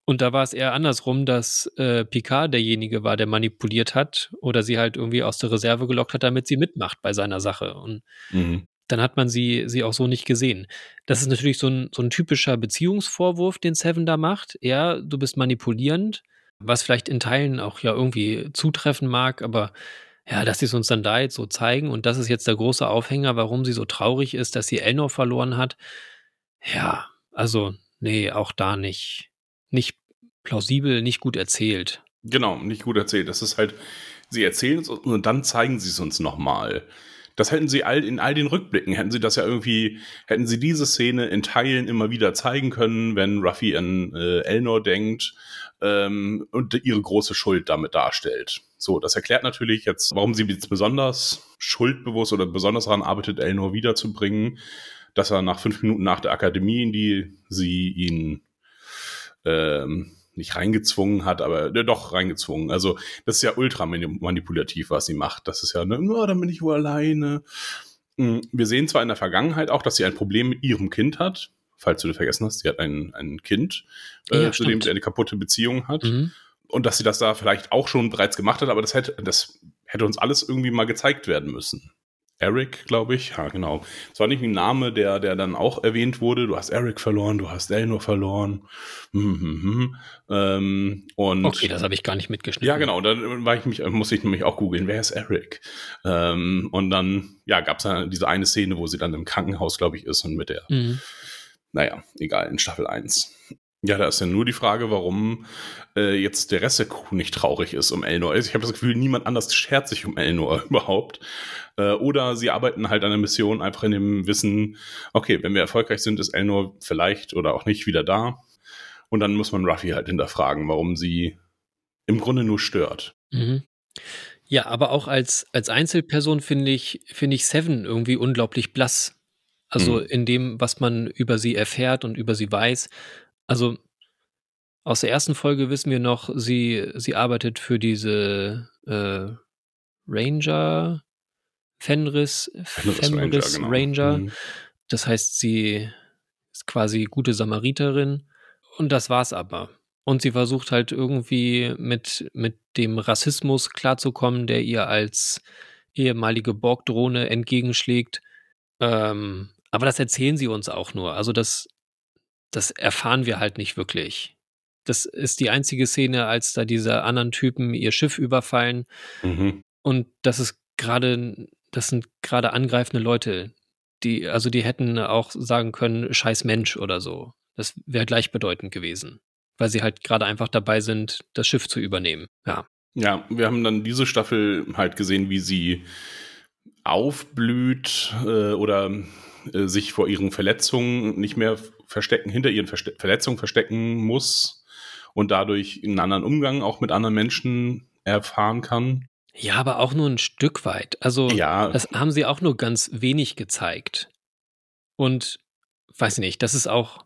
Und da war es eher andersrum, dass äh, Picard derjenige war, der manipuliert hat oder sie halt irgendwie aus der Reserve gelockt hat, damit sie mitmacht bei seiner Sache. Und mhm dann hat man sie, sie auch so nicht gesehen. Das ist natürlich so ein, so ein typischer Beziehungsvorwurf, den Seven da macht. Ja, du bist manipulierend, was vielleicht in Teilen auch ja irgendwie zutreffen mag, aber ja, dass sie es uns dann da jetzt so zeigen und das ist jetzt der große Aufhänger, warum sie so traurig ist, dass sie Elnor verloren hat. Ja, also, nee, auch da nicht, nicht plausibel, nicht gut erzählt. Genau, nicht gut erzählt. Das ist halt, sie erzählen es und dann zeigen sie es uns nochmal. Das hätten sie all, in all den Rückblicken, hätten sie das ja irgendwie, hätten sie diese Szene in Teilen immer wieder zeigen können, wenn Ruffy an äh, Elnor denkt ähm, und ihre große Schuld damit darstellt. So, das erklärt natürlich jetzt, warum sie jetzt besonders schuldbewusst oder besonders daran arbeitet, Elnor wiederzubringen, dass er nach fünf Minuten nach der Akademie, in die sie ihn ähm, nicht reingezwungen hat, aber äh, doch reingezwungen. Also das ist ja ultra manipulativ, was sie macht. Das ist ja, ne, oh, dann bin ich wohl alleine. Hm, wir sehen zwar in der Vergangenheit auch, dass sie ein Problem mit ihrem Kind hat. Falls du das vergessen hast, sie hat ein, ein Kind, äh, ja, zu dem sie eine kaputte Beziehung hat. Mhm. Und dass sie das da vielleicht auch schon bereits gemacht hat, aber das hätte, das hätte uns alles irgendwie mal gezeigt werden müssen. Eric, glaube ich. Ja, genau. Es war nicht ein Name, der, der dann auch erwähnt wurde. Du hast Eric verloren, du hast Elnor verloren. Hm, hm, hm. Ähm, und okay, das habe ich gar nicht mitgeschnitten. Ja, genau. Dann war ich mich, muss ich nämlich auch googeln, wer ist Eric? Ähm, und dann, ja, gab es diese eine Szene, wo sie dann im Krankenhaus, glaube ich, ist und mit der, mhm. naja, egal, in Staffel 1. Ja, da ist ja nur die Frage, warum äh, jetzt der Rest der Crew nicht traurig ist um Elnor. Ich habe das Gefühl, niemand anders schert sich um Elnor <laughs> überhaupt. Äh, oder sie arbeiten halt an der Mission einfach in dem Wissen, okay, wenn wir erfolgreich sind, ist Elnor vielleicht oder auch nicht wieder da. Und dann muss man Ruffy halt hinterfragen, warum sie im Grunde nur stört. Mhm. Ja, aber auch als, als Einzelperson finde ich, finde ich Seven irgendwie unglaublich blass. Also mhm. in dem, was man über sie erfährt und über sie weiß. Also aus der ersten Folge wissen wir noch, sie, sie arbeitet für diese äh, Ranger, Fenris, Fenris, Fenris Ranger. Genau. Ranger. Mhm. Das heißt, sie ist quasi gute Samariterin. Und das war's aber. Und sie versucht halt irgendwie mit, mit dem Rassismus klarzukommen, der ihr als ehemalige Borg-Drohne entgegenschlägt. Ähm, aber das erzählen sie uns auch nur. Also das, das erfahren wir halt nicht wirklich. Das ist die einzige Szene, als da diese anderen Typen ihr Schiff überfallen. Mhm. Und das ist gerade, das sind gerade angreifende Leute. Die, also die hätten auch sagen können, scheiß Mensch oder so. Das wäre gleichbedeutend gewesen. Weil sie halt gerade einfach dabei sind, das Schiff zu übernehmen. Ja. Ja, wir haben dann diese Staffel halt gesehen, wie sie aufblüht äh, oder äh, sich vor ihren Verletzungen nicht mehr verstecken, hinter ihren Verste Verletzungen verstecken muss und dadurch einen anderen Umgang auch mit anderen Menschen erfahren kann. Ja, aber auch nur ein Stück weit. Also, ja. das haben sie auch nur ganz wenig gezeigt. Und weiß nicht, das ist auch.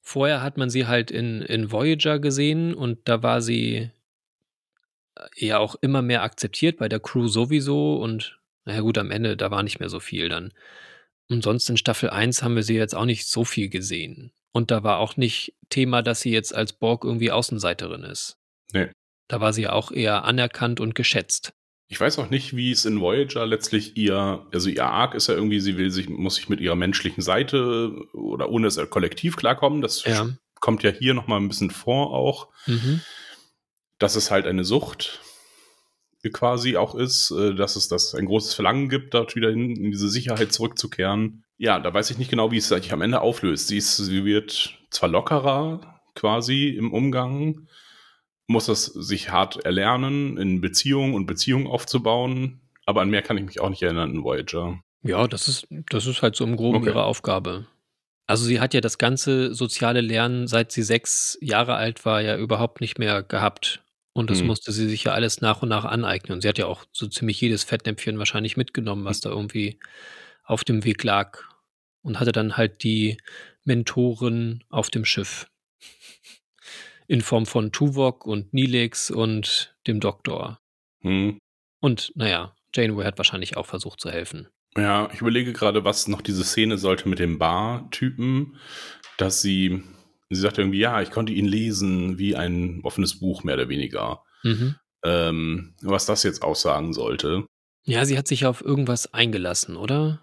Vorher hat man sie halt in, in Voyager gesehen und da war sie äh, ja auch immer mehr akzeptiert, bei der Crew sowieso und naja gut, am Ende, da war nicht mehr so viel dann. Und sonst in Staffel 1 haben wir sie jetzt auch nicht so viel gesehen. Und da war auch nicht Thema, dass sie jetzt als Borg irgendwie Außenseiterin ist. Nee. Da war sie ja auch eher anerkannt und geschätzt. Ich weiß auch nicht, wie es in Voyager letztlich ihr, also ihr Arc ist ja irgendwie, sie will sich, muss sich mit ihrer menschlichen Seite oder ohne das Kollektiv klarkommen. Das ja. kommt ja hier nochmal ein bisschen vor auch. Mhm. Das ist halt eine Sucht quasi auch ist, äh, dass es das ein großes Verlangen gibt, dort wieder hin, in diese Sicherheit zurückzukehren. Ja, da weiß ich nicht genau, wie es sich am Ende auflöst. Sie, ist, sie wird zwar lockerer quasi im Umgang, muss das sich hart erlernen, in Beziehungen und Beziehungen aufzubauen, aber an mehr kann ich mich auch nicht erinnern in Voyager. Ja, das ist, das ist halt so im Groben okay. ihre Aufgabe. Also sie hat ja das ganze soziale Lernen, seit sie sechs Jahre alt war, ja überhaupt nicht mehr gehabt. Und das mhm. musste sie sich ja alles nach und nach aneignen. Und sie hat ja auch so ziemlich jedes Fettnäpfchen wahrscheinlich mitgenommen, was da irgendwie auf dem Weg lag. Und hatte dann halt die Mentoren auf dem Schiff. In Form von Tuvok und Nilix und dem Doktor. Mhm. Und naja, Janeway hat wahrscheinlich auch versucht zu helfen. Ja, ich überlege gerade, was noch diese Szene sollte mit dem Bar-Typen, dass sie Sie sagte irgendwie, ja, ich konnte ihn lesen wie ein offenes Buch, mehr oder weniger. Mhm. Ähm, was das jetzt aussagen sollte. Ja, sie hat sich auf irgendwas eingelassen, oder?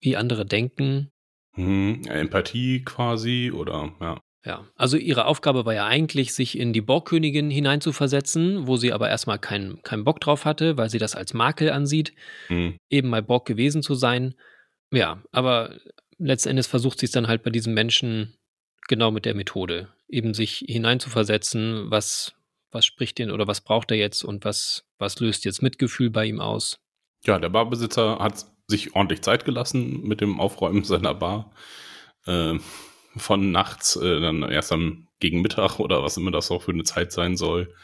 Wie andere denken. Mhm, Empathie quasi, oder ja. Ja, also ihre Aufgabe war ja eigentlich, sich in die Borgkönigin hineinzuversetzen, wo sie aber erstmal keinen kein Bock drauf hatte, weil sie das als Makel ansieht, mhm. eben mal Borg gewesen zu sein. Ja, aber letzten Endes versucht sie es dann halt bei diesem Menschen genau mit der Methode. Eben sich hineinzuversetzen, was, was spricht den oder was braucht er jetzt und was, was löst jetzt Mitgefühl bei ihm aus. Ja, der Barbesitzer hat sich ordentlich Zeit gelassen mit dem Aufräumen seiner Bar. Äh, von nachts, äh, dann erst am gegen Mittag oder was immer das auch für eine Zeit sein soll,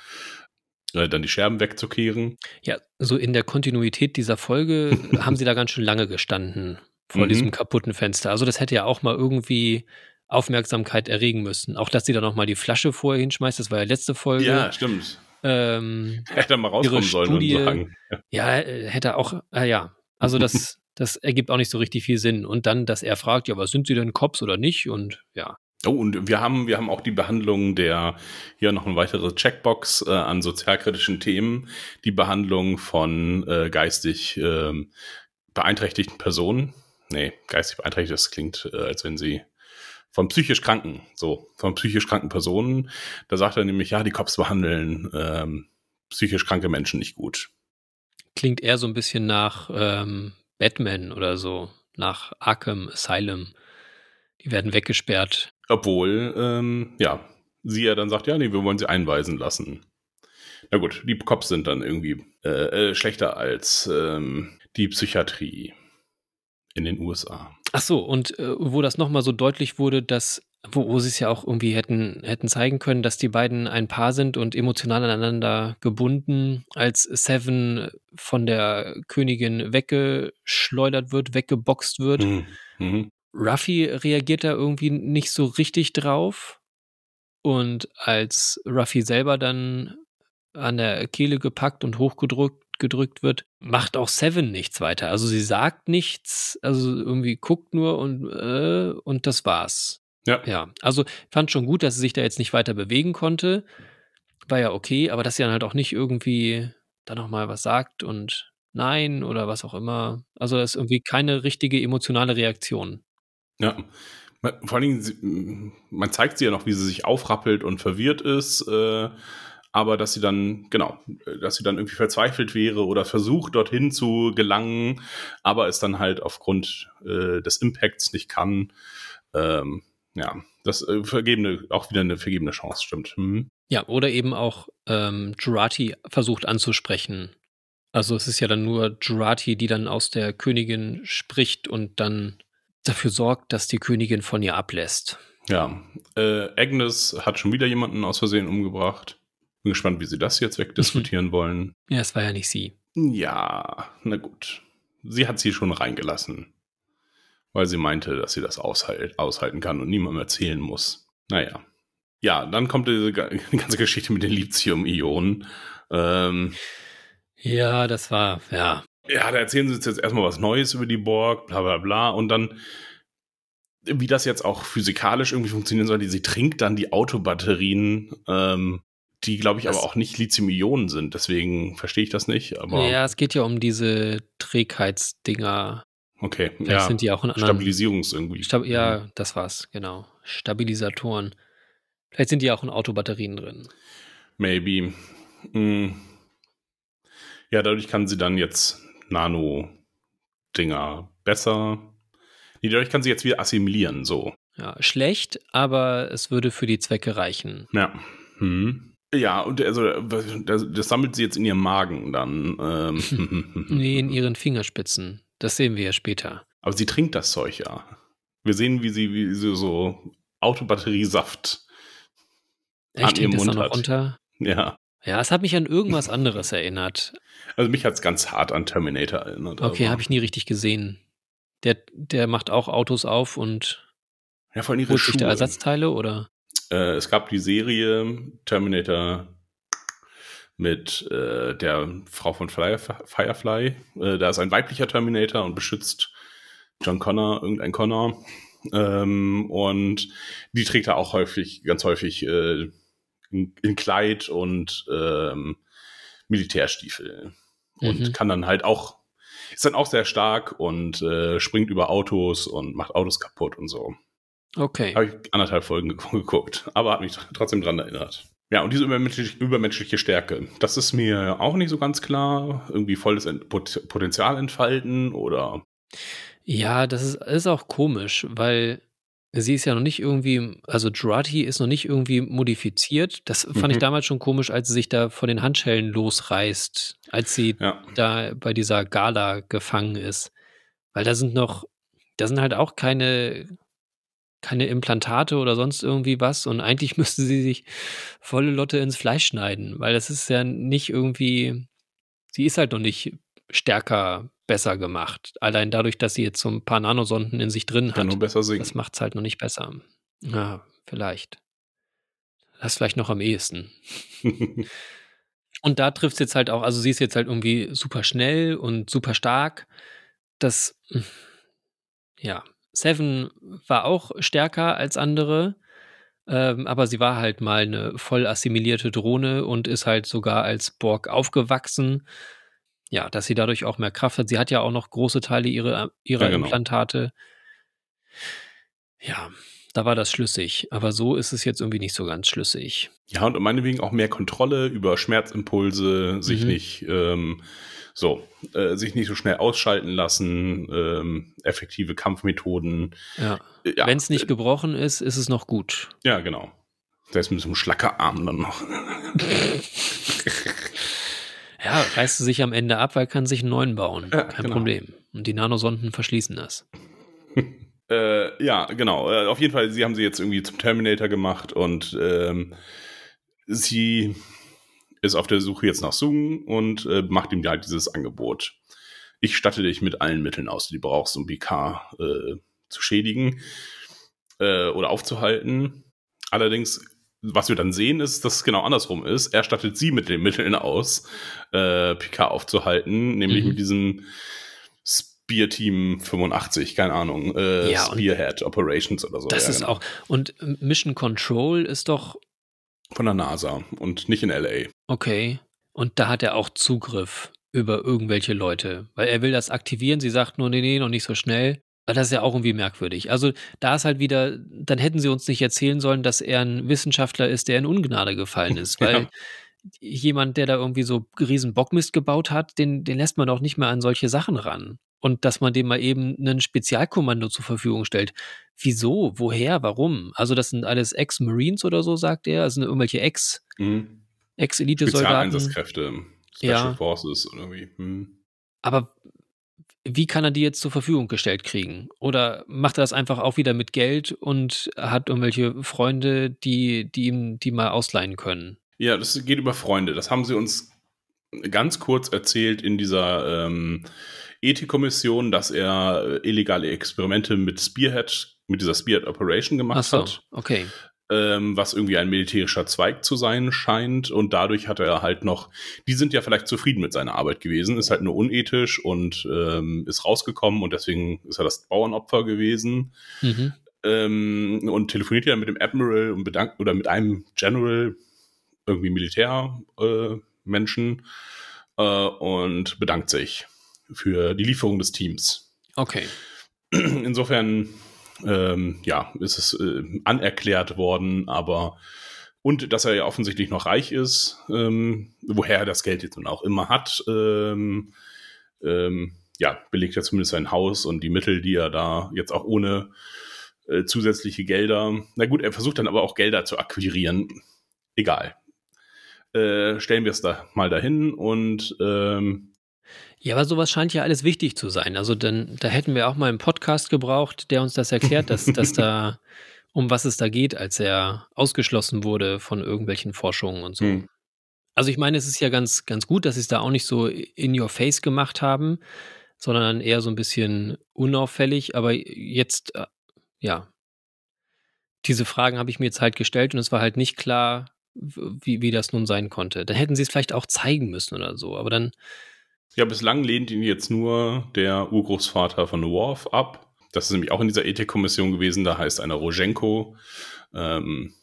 äh, dann die Scherben wegzukehren. Ja, so in der Kontinuität dieser Folge <laughs> haben sie da ganz schön lange gestanden vor mhm. diesem kaputten Fenster. Also das hätte ja auch mal irgendwie Aufmerksamkeit erregen müssen. Auch, dass sie da nochmal die Flasche vorher hinschmeißt, das war ja letzte Folge. Ja, stimmt. Ähm, <laughs> hätte mal rauskommen sollen Studie, und sagen. Ja, äh, hätte auch, äh, ja. Also das, <laughs> das ergibt auch nicht so richtig viel Sinn. Und dann, dass er fragt, ja, was sind sie denn, Cops oder nicht? Und ja. Oh, und wir haben, wir haben auch die Behandlung der, hier noch eine weitere Checkbox äh, an sozialkritischen Themen, die Behandlung von äh, geistig äh, beeinträchtigten Personen. Nee, geistig beeinträchtigt, das klingt, äh, als wenn sie von psychisch Kranken, so, von psychisch kranken Personen. Da sagt er nämlich, ja, die Cops behandeln ähm, psychisch kranke Menschen nicht gut. Klingt eher so ein bisschen nach ähm, Batman oder so, nach Arkham Asylum. Die werden weggesperrt. Obwohl, ähm, ja, sie ja dann sagt, ja, nee, wir wollen sie einweisen lassen. Na gut, die Cops sind dann irgendwie äh, äh, schlechter als ähm, die Psychiatrie in den USA. Ach so, und äh, wo das nochmal so deutlich wurde, dass, wo, wo sie es ja auch irgendwie hätten, hätten zeigen können, dass die beiden ein Paar sind und emotional aneinander gebunden, als Seven von der Königin weggeschleudert wird, weggeboxt wird. Mhm. Mhm. Ruffy reagiert da irgendwie nicht so richtig drauf. Und als Ruffy selber dann an der Kehle gepackt und hochgedrückt gedrückt wird, macht auch Seven nichts weiter. Also sie sagt nichts, also irgendwie guckt nur und, äh, und das war's. Ja. Ja. Also fand schon gut, dass sie sich da jetzt nicht weiter bewegen konnte. War ja okay, aber dass sie dann halt auch nicht irgendwie da nochmal was sagt und nein oder was auch immer. Also das ist irgendwie keine richtige emotionale Reaktion. Ja. Vor allen Dingen, man zeigt sie ja noch, wie sie sich aufrappelt und verwirrt ist. Äh, aber dass sie dann, genau, dass sie dann irgendwie verzweifelt wäre oder versucht, dorthin zu gelangen, aber es dann halt aufgrund äh, des Impacts nicht kann. Ähm, ja, das äh, vergebene, auch wieder eine vergebene Chance, stimmt. Mhm. Ja, oder eben auch ähm, Jurati versucht anzusprechen. Also es ist ja dann nur Jurati, die dann aus der Königin spricht und dann dafür sorgt, dass die Königin von ihr ablässt. Ja, äh, Agnes hat schon wieder jemanden aus Versehen umgebracht. Bin gespannt, wie sie das jetzt wegdiskutieren wollen. Ja, es war ja nicht sie. Ja, na gut. Sie hat sie schon reingelassen. Weil sie meinte, dass sie das aushalt, aushalten kann und niemandem erzählen muss. Naja. Ja, dann kommt diese <laughs> ganze Geschichte mit den Lithium-Ionen. Ähm, ja, das war, ja. Ja, da erzählen sie uns jetzt erstmal was Neues über die Borg, bla bla bla. Und dann, wie das jetzt auch physikalisch irgendwie funktionieren soll, sie trinkt dann die Autobatterien ähm, die, glaube ich, das aber auch nicht Lithium-Ionen sind. Deswegen verstehe ich das nicht. Aber ja, es geht ja um diese Trägheitsdinger. Okay, Vielleicht ja. sind die auch in anderen. Stabilisierungs irgendwie. Stab ja, mhm. das war's, genau. Stabilisatoren. Vielleicht sind die auch in Autobatterien drin. Maybe. Hm. Ja, dadurch kann sie dann jetzt Nano-Dinger besser. Nee, dadurch kann sie jetzt wieder assimilieren, so. Ja, schlecht, aber es würde für die Zwecke reichen. Ja. Hm. Ja, und also das, das, sammelt sie jetzt in ihrem Magen dann. Ähm. <laughs> nee, in ihren Fingerspitzen. Das sehen wir ja später. Aber sie trinkt das Zeug ja. Wir sehen, wie sie, wie sie so Autobatteriesaft Echt, an ihrem Mund hat. Unter? Ja. Ja, es hat mich an irgendwas anderes erinnert. Also mich hat es ganz hart an Terminator erinnert. Okay, habe ich nie richtig gesehen. Der, der macht auch Autos auf und ja, vor allem ihre holt sich da Ersatzteile oder? Äh, es gab die Serie Terminator mit äh, der Frau von Firefly. Äh, da ist ein weiblicher Terminator und beschützt John Connor, irgendein Connor. Ähm, und die trägt er auch häufig, ganz häufig äh, in, in, Kleid und ähm, Militärstiefel. Und mhm. kann dann halt auch, ist dann auch sehr stark und äh, springt über Autos und macht Autos kaputt und so. Okay. Habe ich anderthalb Folgen geguckt, aber hat mich trotzdem dran erinnert. Ja, und diese übermenschliche, übermenschliche Stärke, das ist mir auch nicht so ganz klar. Irgendwie volles Potenzial entfalten oder. Ja, das ist, ist auch komisch, weil sie ist ja noch nicht irgendwie, also Jurati ist noch nicht irgendwie modifiziert. Das fand mhm. ich damals schon komisch, als sie sich da von den Handschellen losreißt, als sie ja. da bei dieser Gala gefangen ist. Weil da sind noch, da sind halt auch keine, keine Implantate oder sonst irgendwie was und eigentlich <laughs> müsste sie sich volle Lotte ins Fleisch schneiden, weil das ist ja nicht irgendwie, sie ist halt noch nicht stärker, besser gemacht. Allein dadurch, dass sie jetzt so ein paar Nanosonden in sich drin hat. nur besser singen. Das macht es halt noch nicht besser. Ja, vielleicht. Das vielleicht noch am ehesten. <laughs> und da trifft es jetzt halt auch, also sie ist jetzt halt irgendwie super schnell und super stark. Das, ja, Seven war auch stärker als andere, Ähm, aber sie war halt mal eine voll assimilierte Drohne und ist halt sogar als Borg aufgewachsen. Ja, dass sie dadurch auch mehr Kraft hat. Sie hat ja auch noch große Teile ihrer, ihrer ja, genau. Implantate. Ja, da war das schlüssig. Aber so ist es jetzt irgendwie nicht so ganz schlüssig. Ja, und meinetwegen auch mehr Kontrolle über Schmerzimpulse, sich mhm. nicht ähm, so, äh, sich nicht so schnell ausschalten lassen, ähm, effektive Kampfmethoden. Ja. ja Wenn es nicht gebrochen ist, ist es noch gut. Ja, genau. Der ist mit so einem Schlackerarm dann noch. ja, reißt sie sich am Ende ab, weil kann sich einen neuen bauen. Ja, Kein genau. Problem. Und die Nanosonden verschließen das. <laughs> äh, ja, genau. Äh, auf jeden Fall, sie haben sie jetzt irgendwie zum Terminator gemacht und ähm, sie ist auf der Suche jetzt nach Sung und äh, macht ihm halt dieses Angebot. Ich statte dich mit allen Mitteln aus, die du brauchst, um BK äh, zu schädigen äh, oder aufzuhalten. Allerdings, was wir dann sehen, ist, dass es genau andersrum ist. Er stattet sie mit den Mitteln aus, äh, PK aufzuhalten, nämlich mhm. mit diesem Spear Team 85, keine Ahnung, äh, ja, Spearhead Operations oder so. Das ja, ist genau. auch. Und Mission Control ist doch von der NASA und nicht in LA. Okay. Und da hat er auch Zugriff über irgendwelche Leute, weil er will das aktivieren. Sie sagt nur, nee, nee, noch nicht so schnell. Aber das ist ja auch irgendwie merkwürdig. Also da ist halt wieder, dann hätten sie uns nicht erzählen sollen, dass er ein Wissenschaftler ist, der in Ungnade gefallen ist, <laughs> weil ja. jemand, der da irgendwie so riesen Bockmist gebaut hat, den, den lässt man doch nicht mehr an solche Sachen ran und dass man dem mal eben ein Spezialkommando zur Verfügung stellt. Wieso? Woher? Warum? Also das sind alles Ex-Marines oder so, sagt er. Also irgendwelche Ex, mhm. Ex-Elite-Soldaten. Spezialeinsatzkräfte, Special ja. Forces irgendwie. Mhm. Aber wie kann er die jetzt zur Verfügung gestellt kriegen? Oder macht er das einfach auch wieder mit Geld und hat irgendwelche Freunde, die, die ihm die mal ausleihen können? Ja, das geht über Freunde. Das haben sie uns ganz kurz erzählt in dieser ähm, Ethikkommission, dass er äh, illegale Experimente mit Spearhead, mit dieser Spearhead Operation gemacht so, hat. Okay. Ähm, was irgendwie ein militärischer Zweig zu sein scheint. Und dadurch hat er halt noch, die sind ja vielleicht zufrieden mit seiner Arbeit gewesen, ist halt nur unethisch und ähm, ist rausgekommen und deswegen ist er das Bauernopfer gewesen. Mhm. Ähm, und telefoniert ja mit dem Admiral und bedankt, oder mit einem General, irgendwie Militärmenschen, äh, äh, und bedankt sich für die Lieferung des Teams. Okay. Insofern, ähm, ja, ist es äh, anerklärt worden, aber und dass er ja offensichtlich noch reich ist, ähm, woher er das Geld jetzt nun auch immer hat, ähm, ähm, ja, belegt er zumindest sein Haus und die Mittel, die er da jetzt auch ohne äh, zusätzliche Gelder, na gut, er versucht dann aber auch Gelder zu akquirieren. Egal. Äh, stellen wir es da mal dahin und ähm, ja, aber sowas scheint ja alles wichtig zu sein. Also dann, da hätten wir auch mal einen Podcast gebraucht, der uns das erklärt, dass, dass da, <laughs> um was es da geht, als er ausgeschlossen wurde von irgendwelchen Forschungen und so. Hm. Also ich meine, es ist ja ganz, ganz gut, dass sie es da auch nicht so in your face gemacht haben, sondern eher so ein bisschen unauffällig. Aber jetzt, äh, ja, diese Fragen habe ich mir jetzt halt gestellt und es war halt nicht klar, wie, wie das nun sein konnte. Dann hätten sie es vielleicht auch zeigen müssen oder so. Aber dann ja, bislang lehnt ihn jetzt nur der Urgroßvater von Worf ab. Das ist nämlich auch in dieser Ethikkommission gewesen. Da heißt einer Rojenko. Ähm,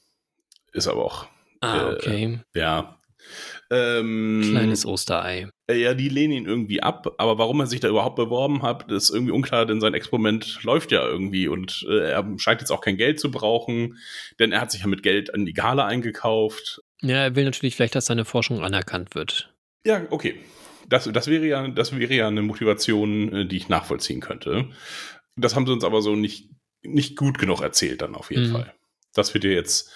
ist aber auch. Ah, äh, okay. Ja. Ähm, Kleines Osterei. Äh, ja, die lehnen ihn irgendwie ab, aber warum er sich da überhaupt beworben hat, ist irgendwie unklar, denn sein Experiment läuft ja irgendwie und äh, er scheint jetzt auch kein Geld zu brauchen, denn er hat sich ja mit Geld an die Gala eingekauft. Ja, er will natürlich vielleicht, dass seine Forschung anerkannt wird. Ja, okay das, das, wäre ja, das wäre ja eine Motivation, äh, die ich nachvollziehen könnte. Das haben sie uns aber so nicht, nicht gut genug erzählt, dann auf jeden mhm. Fall. Das wird ja jetzt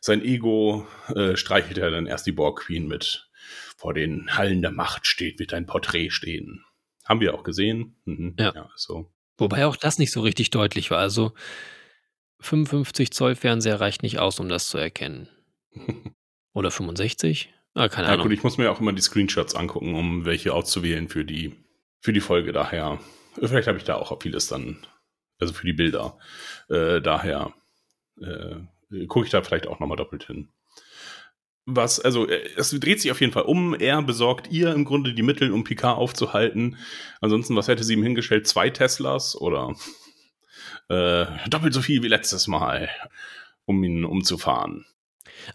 sein Ego, äh, streichelt er dann erst die Borg Queen mit. Vor den Hallen der Macht steht, wird ein Porträt stehen. Haben wir auch gesehen. Mhm. Ja. ja. so. Wobei auch das nicht so richtig deutlich war. Also 55 Zoll Fernseher reicht nicht aus, um das zu erkennen. <laughs> Oder 65? Ah, keine ja, Ahnung. Gut, ich muss mir auch immer die Screenshots angucken, um welche auszuwählen für die, für die Folge. Daher, vielleicht habe ich da auch vieles dann, also für die Bilder. Äh, daher äh, gucke ich da vielleicht auch nochmal doppelt hin. Was, also, äh, es dreht sich auf jeden Fall um. Er besorgt ihr im Grunde die Mittel, um Picard aufzuhalten. Ansonsten, was hätte sie ihm hingestellt? Zwei Teslas oder äh, doppelt so viel wie letztes Mal. um ihn umzufahren.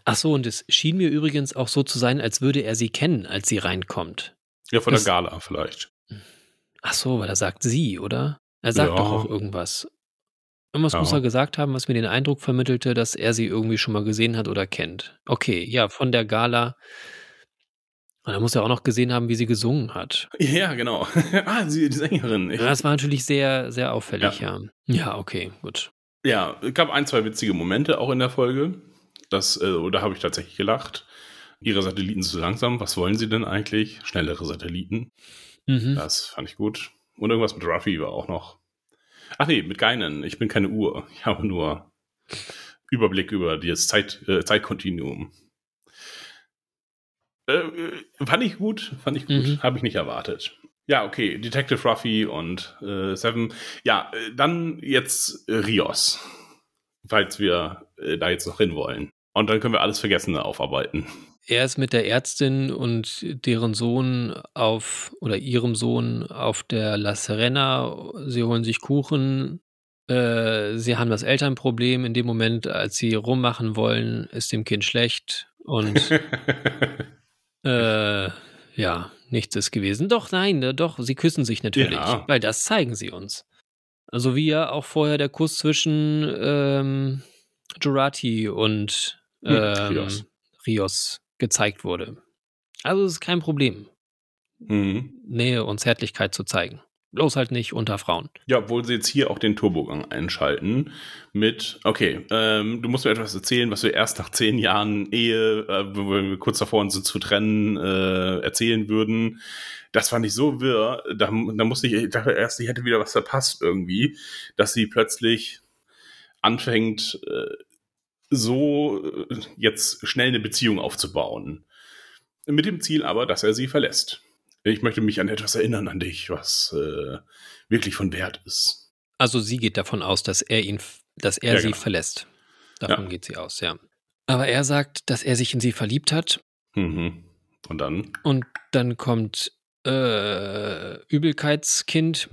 Ach so, und es schien mir übrigens auch so zu sein, als würde er sie kennen, als sie reinkommt. Ja, von das, der Gala vielleicht. Ach so, weil er sagt sie, oder? Er sagt ja. doch auch irgendwas. Irgendwas ja. muss er gesagt haben, was mir den Eindruck vermittelte, dass er sie irgendwie schon mal gesehen hat oder kennt. Okay, ja, von der Gala. Und er muss ja auch noch gesehen haben, wie sie gesungen hat. Ja, genau. <laughs> ah, sie, die Sängerin. Ja, das war natürlich sehr, sehr auffällig, ja. Ja, ja okay, gut. Ja, es gab ein, zwei witzige Momente auch in der Folge. Das, äh, da habe ich tatsächlich gelacht. Ihre Satelliten zu langsam. Was wollen sie denn eigentlich? Schnellere Satelliten. Mhm. Das fand ich gut. Und irgendwas mit Ruffy war auch noch. Ach nee, mit keinen. Ich bin keine Uhr. Ich habe nur Überblick über das Zeit, äh, Zeitkontinuum. Äh, äh, fand ich gut, fand ich gut. Mhm. Habe ich nicht erwartet. Ja, okay, Detective Ruffy und äh, Seven. Ja, äh, dann jetzt äh, Rios, falls wir da jetzt noch hin wollen. Und dann können wir alles Vergessene aufarbeiten. Er ist mit der Ärztin und deren Sohn auf oder ihrem Sohn auf der La Serena. Sie holen sich Kuchen. Äh, sie haben das Elternproblem. In dem Moment, als sie rummachen wollen, ist dem Kind schlecht. Und <laughs> äh, ja, nichts ist gewesen. Doch, nein, äh, doch, sie küssen sich natürlich, ja. weil das zeigen sie uns. Also wie ja auch vorher der Kuss zwischen ähm, Jurati und ähm, Rios. Rios gezeigt wurde. Also es ist kein Problem, mhm. Nähe und Zärtlichkeit zu zeigen. Bloß halt nicht unter Frauen. Ja, obwohl sie jetzt hier auch den Turbogang einschalten mit, okay, ähm, du musst mir etwas erzählen, was wir erst nach zehn Jahren Ehe, äh, wo wir kurz davor sind zu trennen, äh, erzählen würden. Das fand ich so wirr, da, da musste ich, ich dachte erst, ich hätte wieder was verpasst irgendwie, dass sie plötzlich anfängt, äh, so äh, jetzt schnell eine Beziehung aufzubauen. Mit dem Ziel aber, dass er sie verlässt. Ich möchte mich an etwas erinnern an dich, was äh, wirklich von Wert ist. Also sie geht davon aus, dass er ihn, dass er ja, sie genau. verlässt. Davon ja. geht sie aus, ja. Aber er sagt, dass er sich in sie verliebt hat. Mhm. Und dann? Und dann kommt äh, Übelkeitskind.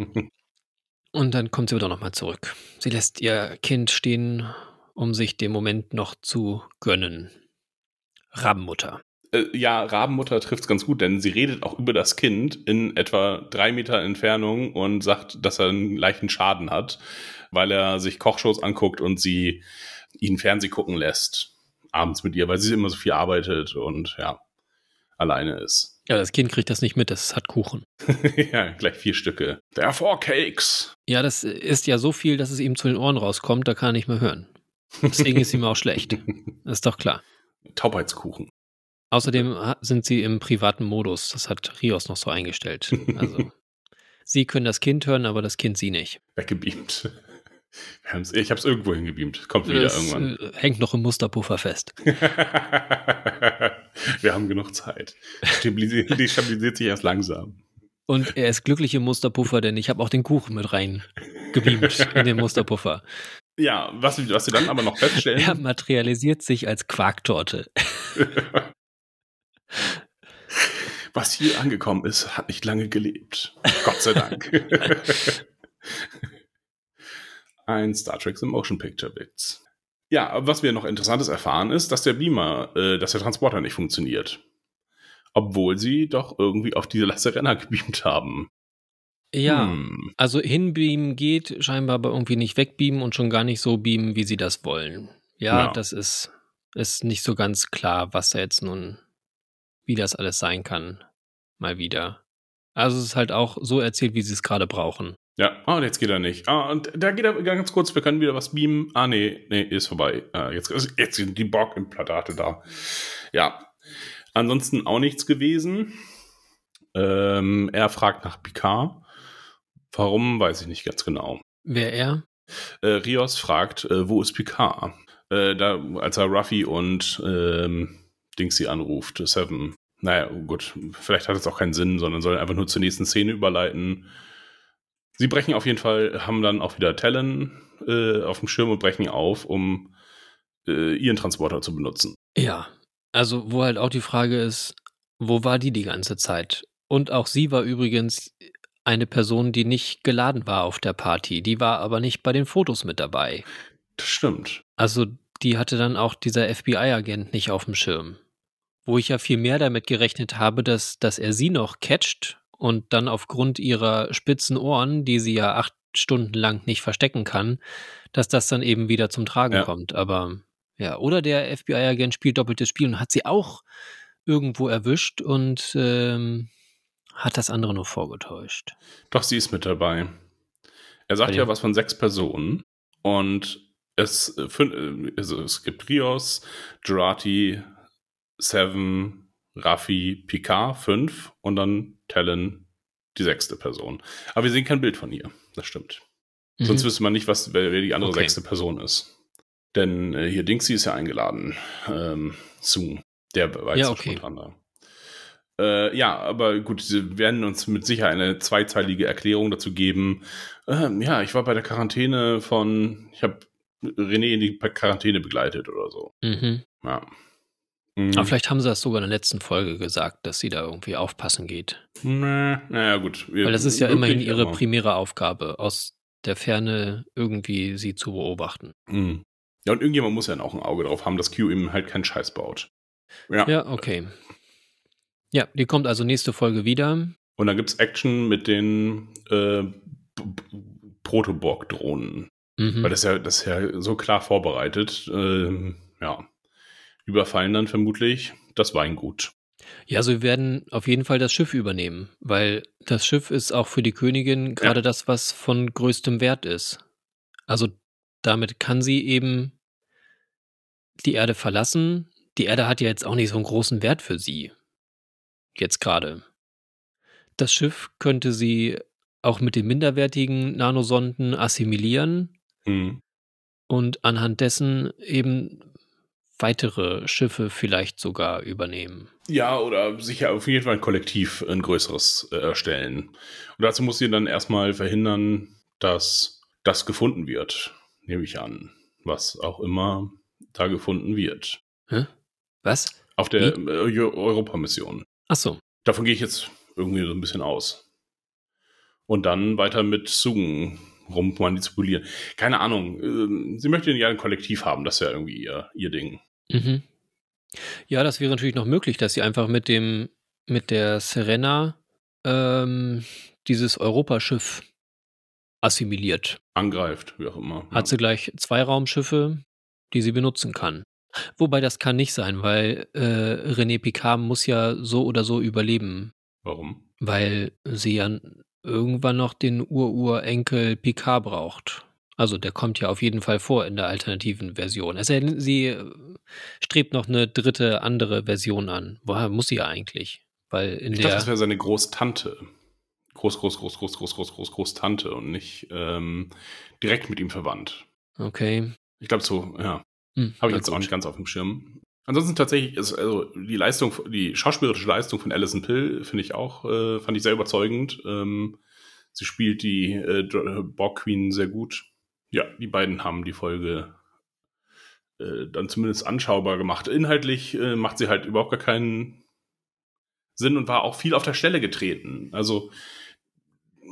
<laughs> und dann kommt sie wieder nochmal zurück. Sie lässt ihr Kind stehen um sich den Moment noch zu gönnen. Rabenmutter. Äh, ja, Rabenmutter trifft es ganz gut, denn sie redet auch über das Kind in etwa drei Meter Entfernung und sagt, dass er einen leichten Schaden hat, weil er sich Kochshows anguckt und sie ihn Fernseh gucken lässt. Abends mit ihr, weil sie immer so viel arbeitet und ja, alleine ist. Ja, das Kind kriegt das nicht mit, das hat Kuchen. <laughs> ja, gleich vier Stücke. There are four cakes. Ja, das ist ja so viel, dass es ihm zu den Ohren rauskommt, da kann er nicht mehr hören. Deswegen ist ihm auch schlecht. Das ist doch klar. Taubheitskuchen. Außerdem sind sie im privaten Modus. Das hat Rios noch so eingestellt. Also, <laughs> sie können das Kind hören, aber das Kind sie nicht. Weggebeamt. Ich habe es irgendwo hingebeamt. Kommt wieder es irgendwann. Äh, hängt noch im Musterpuffer fest. <laughs> Wir haben genug Zeit. Die stabilisiert sich erst langsam. Und er ist glücklich im Musterpuffer, denn ich habe auch den Kuchen mit rein gebeamt in den <laughs> Musterpuffer. Ja, was, was wir dann aber noch feststellen. Er materialisiert sich als Quarktorte. <laughs> was hier angekommen ist, hat nicht lange gelebt. Gott sei Dank. <laughs> Ein Star Trek The Motion Picture Witz. Ja, was wir noch Interessantes erfahren ist, dass der Beamer, äh, dass der Transporter nicht funktioniert. Obwohl sie doch irgendwie auf diese La Serena gebeamt haben. Ja, hm. also hinbeamen geht, scheinbar aber irgendwie nicht wegbeamen und schon gar nicht so beamen, wie sie das wollen. Ja, ja, das ist, ist nicht so ganz klar, was da jetzt nun, wie das alles sein kann. Mal wieder. Also es ist halt auch so erzählt, wie sie es gerade brauchen. Ja, ah, oh, jetzt geht er nicht. Ah, und da geht er ganz kurz, wir können wieder was beamen. Ah, nee, nee, ist vorbei. Ah, jetzt, jetzt sind die Borg-Implantate da. Ja. Ansonsten auch nichts gewesen. Ähm, er fragt nach Picard. Warum, weiß ich nicht ganz genau. Wer er? Äh, Rios fragt, äh, wo ist Picard? Äh, da, als er Ruffy und ähm, Dingsy anruft, Seven. Naja, gut, vielleicht hat es auch keinen Sinn, sondern soll einfach nur zur nächsten Szene überleiten. Sie brechen auf jeden Fall, haben dann auch wieder Talon äh, auf dem Schirm und brechen auf, um äh, ihren Transporter zu benutzen. Ja, also wo halt auch die Frage ist, wo war die die ganze Zeit? Und auch sie war übrigens eine Person, die nicht geladen war auf der Party. Die war aber nicht bei den Fotos mit dabei. Das stimmt. Also die hatte dann auch dieser FBI-Agent nicht auf dem Schirm. Wo ich ja viel mehr damit gerechnet habe, dass, dass er sie noch catcht und dann aufgrund ihrer spitzen Ohren, die sie ja acht Stunden lang nicht verstecken kann, dass das dann eben wieder zum Tragen ja. kommt. Aber ja, oder der FBI-Agent spielt doppeltes Spiel und hat sie auch irgendwo erwischt und ähm, hat das andere nur vorgetäuscht. Doch, sie ist mit dabei. Er sagt ja was von sechs Personen und es, äh, äh, also es gibt Rios, Gerati, Seven, Raffi, Picard, fünf und dann Talon, die sechste Person. Aber wir sehen kein Bild von ihr. Das stimmt. Mhm. Sonst wüsste man nicht, was, wer, die andere okay. sechste Person ist. Denn äh, hier Dingsy ist ja eingeladen. Ähm, Zoom. Der weiß ja, okay. spontan da. Äh, ja, aber gut, sie werden uns mit Sicherheit eine zweizeilige Erklärung dazu geben. Ähm, ja, ich war bei der Quarantäne von, ich habe René in die Quarantäne begleitet oder so. Mhm. Ja. Mhm. Aber vielleicht haben sie das sogar in der letzten Folge gesagt, dass sie da irgendwie aufpassen geht. Nee, naja, gut. Wir, Weil das ist ja immerhin ihre aber. primäre Aufgabe, aus der Ferne irgendwie sie zu beobachten. Mhm. Ja, und irgendjemand muss ja auch ein Auge drauf haben, dass Q eben halt keinen Scheiß baut. Ja, ja okay. Ja, die kommt also nächste Folge wieder. Und dann gibt es Action mit den äh, Protoborg-Drohnen. Mhm. Weil das ja, das ist ja so klar vorbereitet. Ähm, ja. Überfallen dann vermutlich das Weingut. Ja, also wir werden auf jeden Fall das Schiff übernehmen, weil das Schiff ist auch für die Königin gerade ja. das, was von größtem Wert ist. Also damit kann sie eben die Erde verlassen. Die Erde hat ja jetzt auch nicht so einen großen Wert für sie. Jetzt gerade. Das Schiff könnte sie auch mit den minderwertigen Nanosonden assimilieren mhm. und anhand dessen eben weitere Schiffe vielleicht sogar übernehmen. Ja, oder sicher auf jeden Fall ein Kollektiv ein größeres äh, erstellen. Und dazu muss sie dann erstmal verhindern, dass das gefunden wird, nehme ich an. Was auch immer da gefunden wird. Hä? Was? Auf der äh, Europamission. Ach so. Davon gehe ich jetzt irgendwie so ein bisschen aus. Und dann weiter mit Sugen rummanipulieren. Keine Ahnung. Ähm, sie möchte ja ein Kollektiv haben, das ist ja irgendwie ihr, ihr Ding. Mhm. Ja, das wäre natürlich noch möglich, dass sie einfach mit dem, mit der Serena ähm, dieses Europaschiff assimiliert. Angreift, wie auch immer. Hat ja. sie gleich zwei Raumschiffe, die sie benutzen kann. Wobei das kann nicht sein, weil äh, René Picard muss ja so oder so überleben. Warum? Weil sie ja irgendwann noch den Ururenkel Picard braucht. Also der kommt ja auf jeden Fall vor in der alternativen Version. Also, sie äh, strebt noch eine dritte andere Version an. Woher muss sie ja eigentlich? Weil in ich der dachte, das wäre seine Großtante. Groß, groß, groß, groß, groß, groß, groß, Großtante und nicht ähm, direkt mit ihm verwandt. Okay. Ich glaube so, ja. Hm, Habe ich jetzt gut. auch nicht ganz auf dem Schirm. Ansonsten tatsächlich ist also die Leistung, die schauspielerische Leistung von Alison Pill finde ich auch, äh, fand ich sehr überzeugend. Ähm, sie spielt die äh, Borg Queen sehr gut. Ja, die beiden haben die Folge äh, dann zumindest anschaubar gemacht. Inhaltlich äh, macht sie halt überhaupt gar keinen Sinn und war auch viel auf der Stelle getreten. Also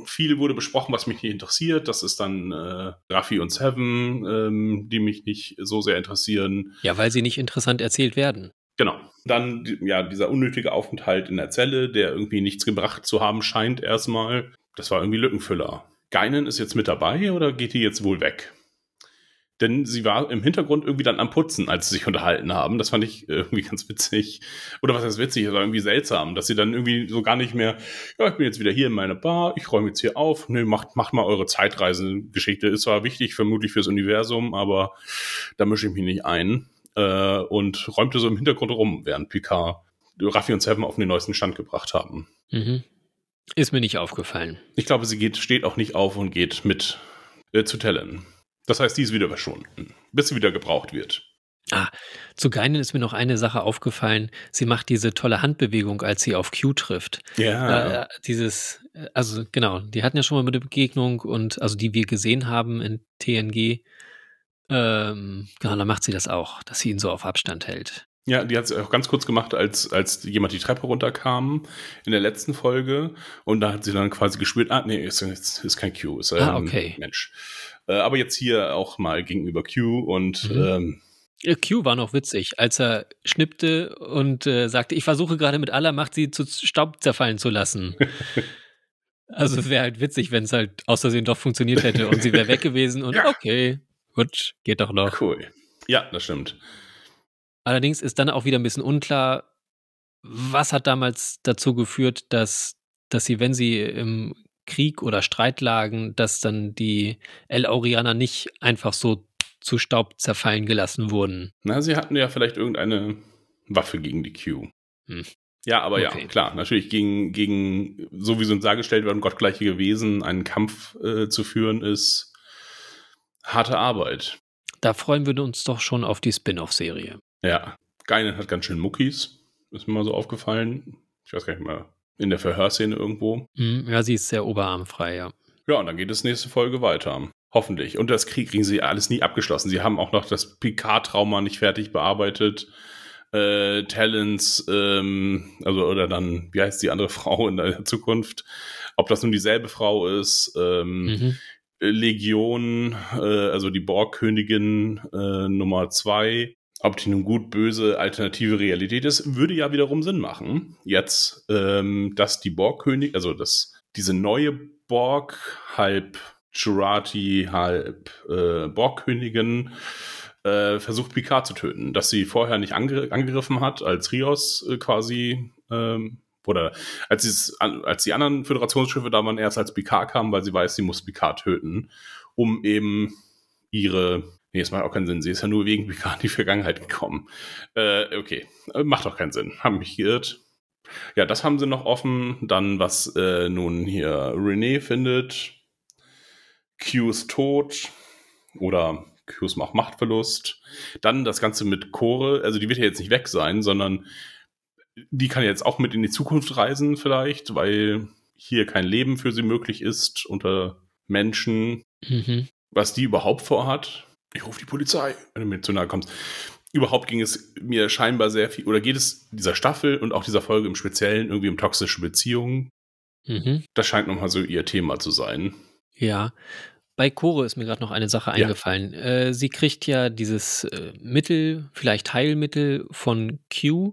viel wurde besprochen, was mich nicht interessiert. Das ist dann äh, Raffi und Seven, ähm, die mich nicht so sehr interessieren. Ja, weil sie nicht interessant erzählt werden. Genau. Dann ja dieser unnötige Aufenthalt in der Zelle, der irgendwie nichts gebracht zu haben scheint erstmal. Das war irgendwie Lückenfüller. Geinen ist jetzt mit dabei oder geht die jetzt wohl weg? Denn sie war im Hintergrund irgendwie dann am Putzen, als sie sich unterhalten haben. Das fand ich irgendwie ganz witzig. Oder was heißt witzig, war irgendwie seltsam, dass sie dann irgendwie so gar nicht mehr, ja, ich bin jetzt wieder hier in meiner Bar, ich räume jetzt hier auf, nö, macht, macht mal eure Zeitreisengeschichte. Ist zwar wichtig, vermutlich fürs Universum, aber da mische ich mich nicht ein. Äh, und räumte so im Hintergrund rum, während Picard Raffi und Seven auf den neuesten Stand gebracht haben. Mhm. Ist mir nicht aufgefallen. Ich glaube, sie geht, steht auch nicht auf und geht mit äh, zu Tellen. Das heißt, die ist wieder verschwunden, bis sie wieder gebraucht wird. Ah, zu Geinen ist mir noch eine Sache aufgefallen. Sie macht diese tolle Handbewegung, als sie auf Q trifft. Ja. Äh, dieses, also genau, die hatten ja schon mal eine Begegnung und also die wir gesehen haben in TNG. Ähm, genau, da macht sie das auch, dass sie ihn so auf Abstand hält. Ja, die hat es auch ganz kurz gemacht, als, als jemand die Treppe runterkam in der letzten Folge. Und da hat sie dann quasi gespürt, ah, nee, ist, ist, ist kein Q, ist ah, okay. Mensch. Äh, aber jetzt hier auch mal gegenüber Q und mhm. ähm, Q war noch witzig, als er schnippte und äh, sagte, ich versuche gerade mit aller Macht, sie zu Staub zerfallen zu lassen. <laughs> also es wäre halt witzig, wenn es halt aus Versehen doch funktioniert hätte und sie wäre weg gewesen und <laughs> ja. okay, gut, geht doch noch. Cool. Ja, das stimmt. Allerdings ist dann auch wieder ein bisschen unklar, was hat damals dazu geführt, dass, dass sie, wenn sie im Krieg oder Streit lagen, dass dann die El Aurianer nicht einfach so zu Staub zerfallen gelassen wurden. Na, sie hatten ja vielleicht irgendeine Waffe gegen die Q. Hm. Ja, aber okay. ja, klar, natürlich gegen, gegen, so wie sie uns dargestellt werden, gottgleiche Wesen einen Kampf äh, zu führen, ist harte Arbeit. Da freuen wir uns doch schon auf die Spin-off-Serie. Ja, Geinen hat ganz schön Muckis, ist mir mal so aufgefallen. Ich weiß gar nicht mal, in der Verhörszene irgendwo. Hm, ja, sie ist sehr oberarmfrei, ja. Ja, und dann geht es nächste Folge weiter. Hoffentlich. Und das Krieg kriegen sie alles nie abgeschlossen. Sie haben auch noch das Picard-Trauma nicht fertig bearbeitet. Äh, Talents, ähm, also oder dann, wie heißt die andere <laughs> Frau in der Zukunft? Ob das nun dieselbe Frau ist, ähm, mhm. Legion, äh, also die Borgkönigin äh, Nummer zwei, ob die nun gut, böse, alternative Realität ist, würde ja wiederum Sinn machen. Jetzt, ähm, dass die Borgkönig, also dass diese neue Borg halb Jurati, halb äh, Borgkönigin, äh, versucht Picard zu töten. Dass sie vorher nicht angr angegriffen hat, als Rios äh, quasi, ähm, oder als, als die anderen Föderationsschiffe da waren, erst als Picard kam, weil sie weiß, sie muss Picard töten, um eben ihre Nee, es macht auch keinen Sinn. Sie ist ja nur wegen Picard <laughs> in die Vergangenheit gekommen. Äh, okay, äh, macht auch keinen Sinn. Haben mich geirrt. Ja, das haben sie noch offen. Dann, was äh, nun hier René findet. Q's Tod oder Q's macht Machtverlust. Dann das Ganze mit Core, also die wird ja jetzt nicht weg sein, sondern die kann jetzt auch mit in die Zukunft reisen vielleicht, weil hier kein Leben für sie möglich ist unter Menschen. Mhm. Was die überhaupt vorhat, ich rufe die Polizei, wenn du mir zu nahe kommst. Überhaupt ging es mir scheinbar sehr viel, oder geht es dieser Staffel und auch dieser Folge im Speziellen irgendwie um toxische Beziehungen. Mhm. Das scheint nochmal so ihr Thema zu sein. Ja, bei Chore ist mir gerade noch eine Sache eingefallen. Ja. Äh, sie kriegt ja dieses äh, Mittel, vielleicht Heilmittel von Q,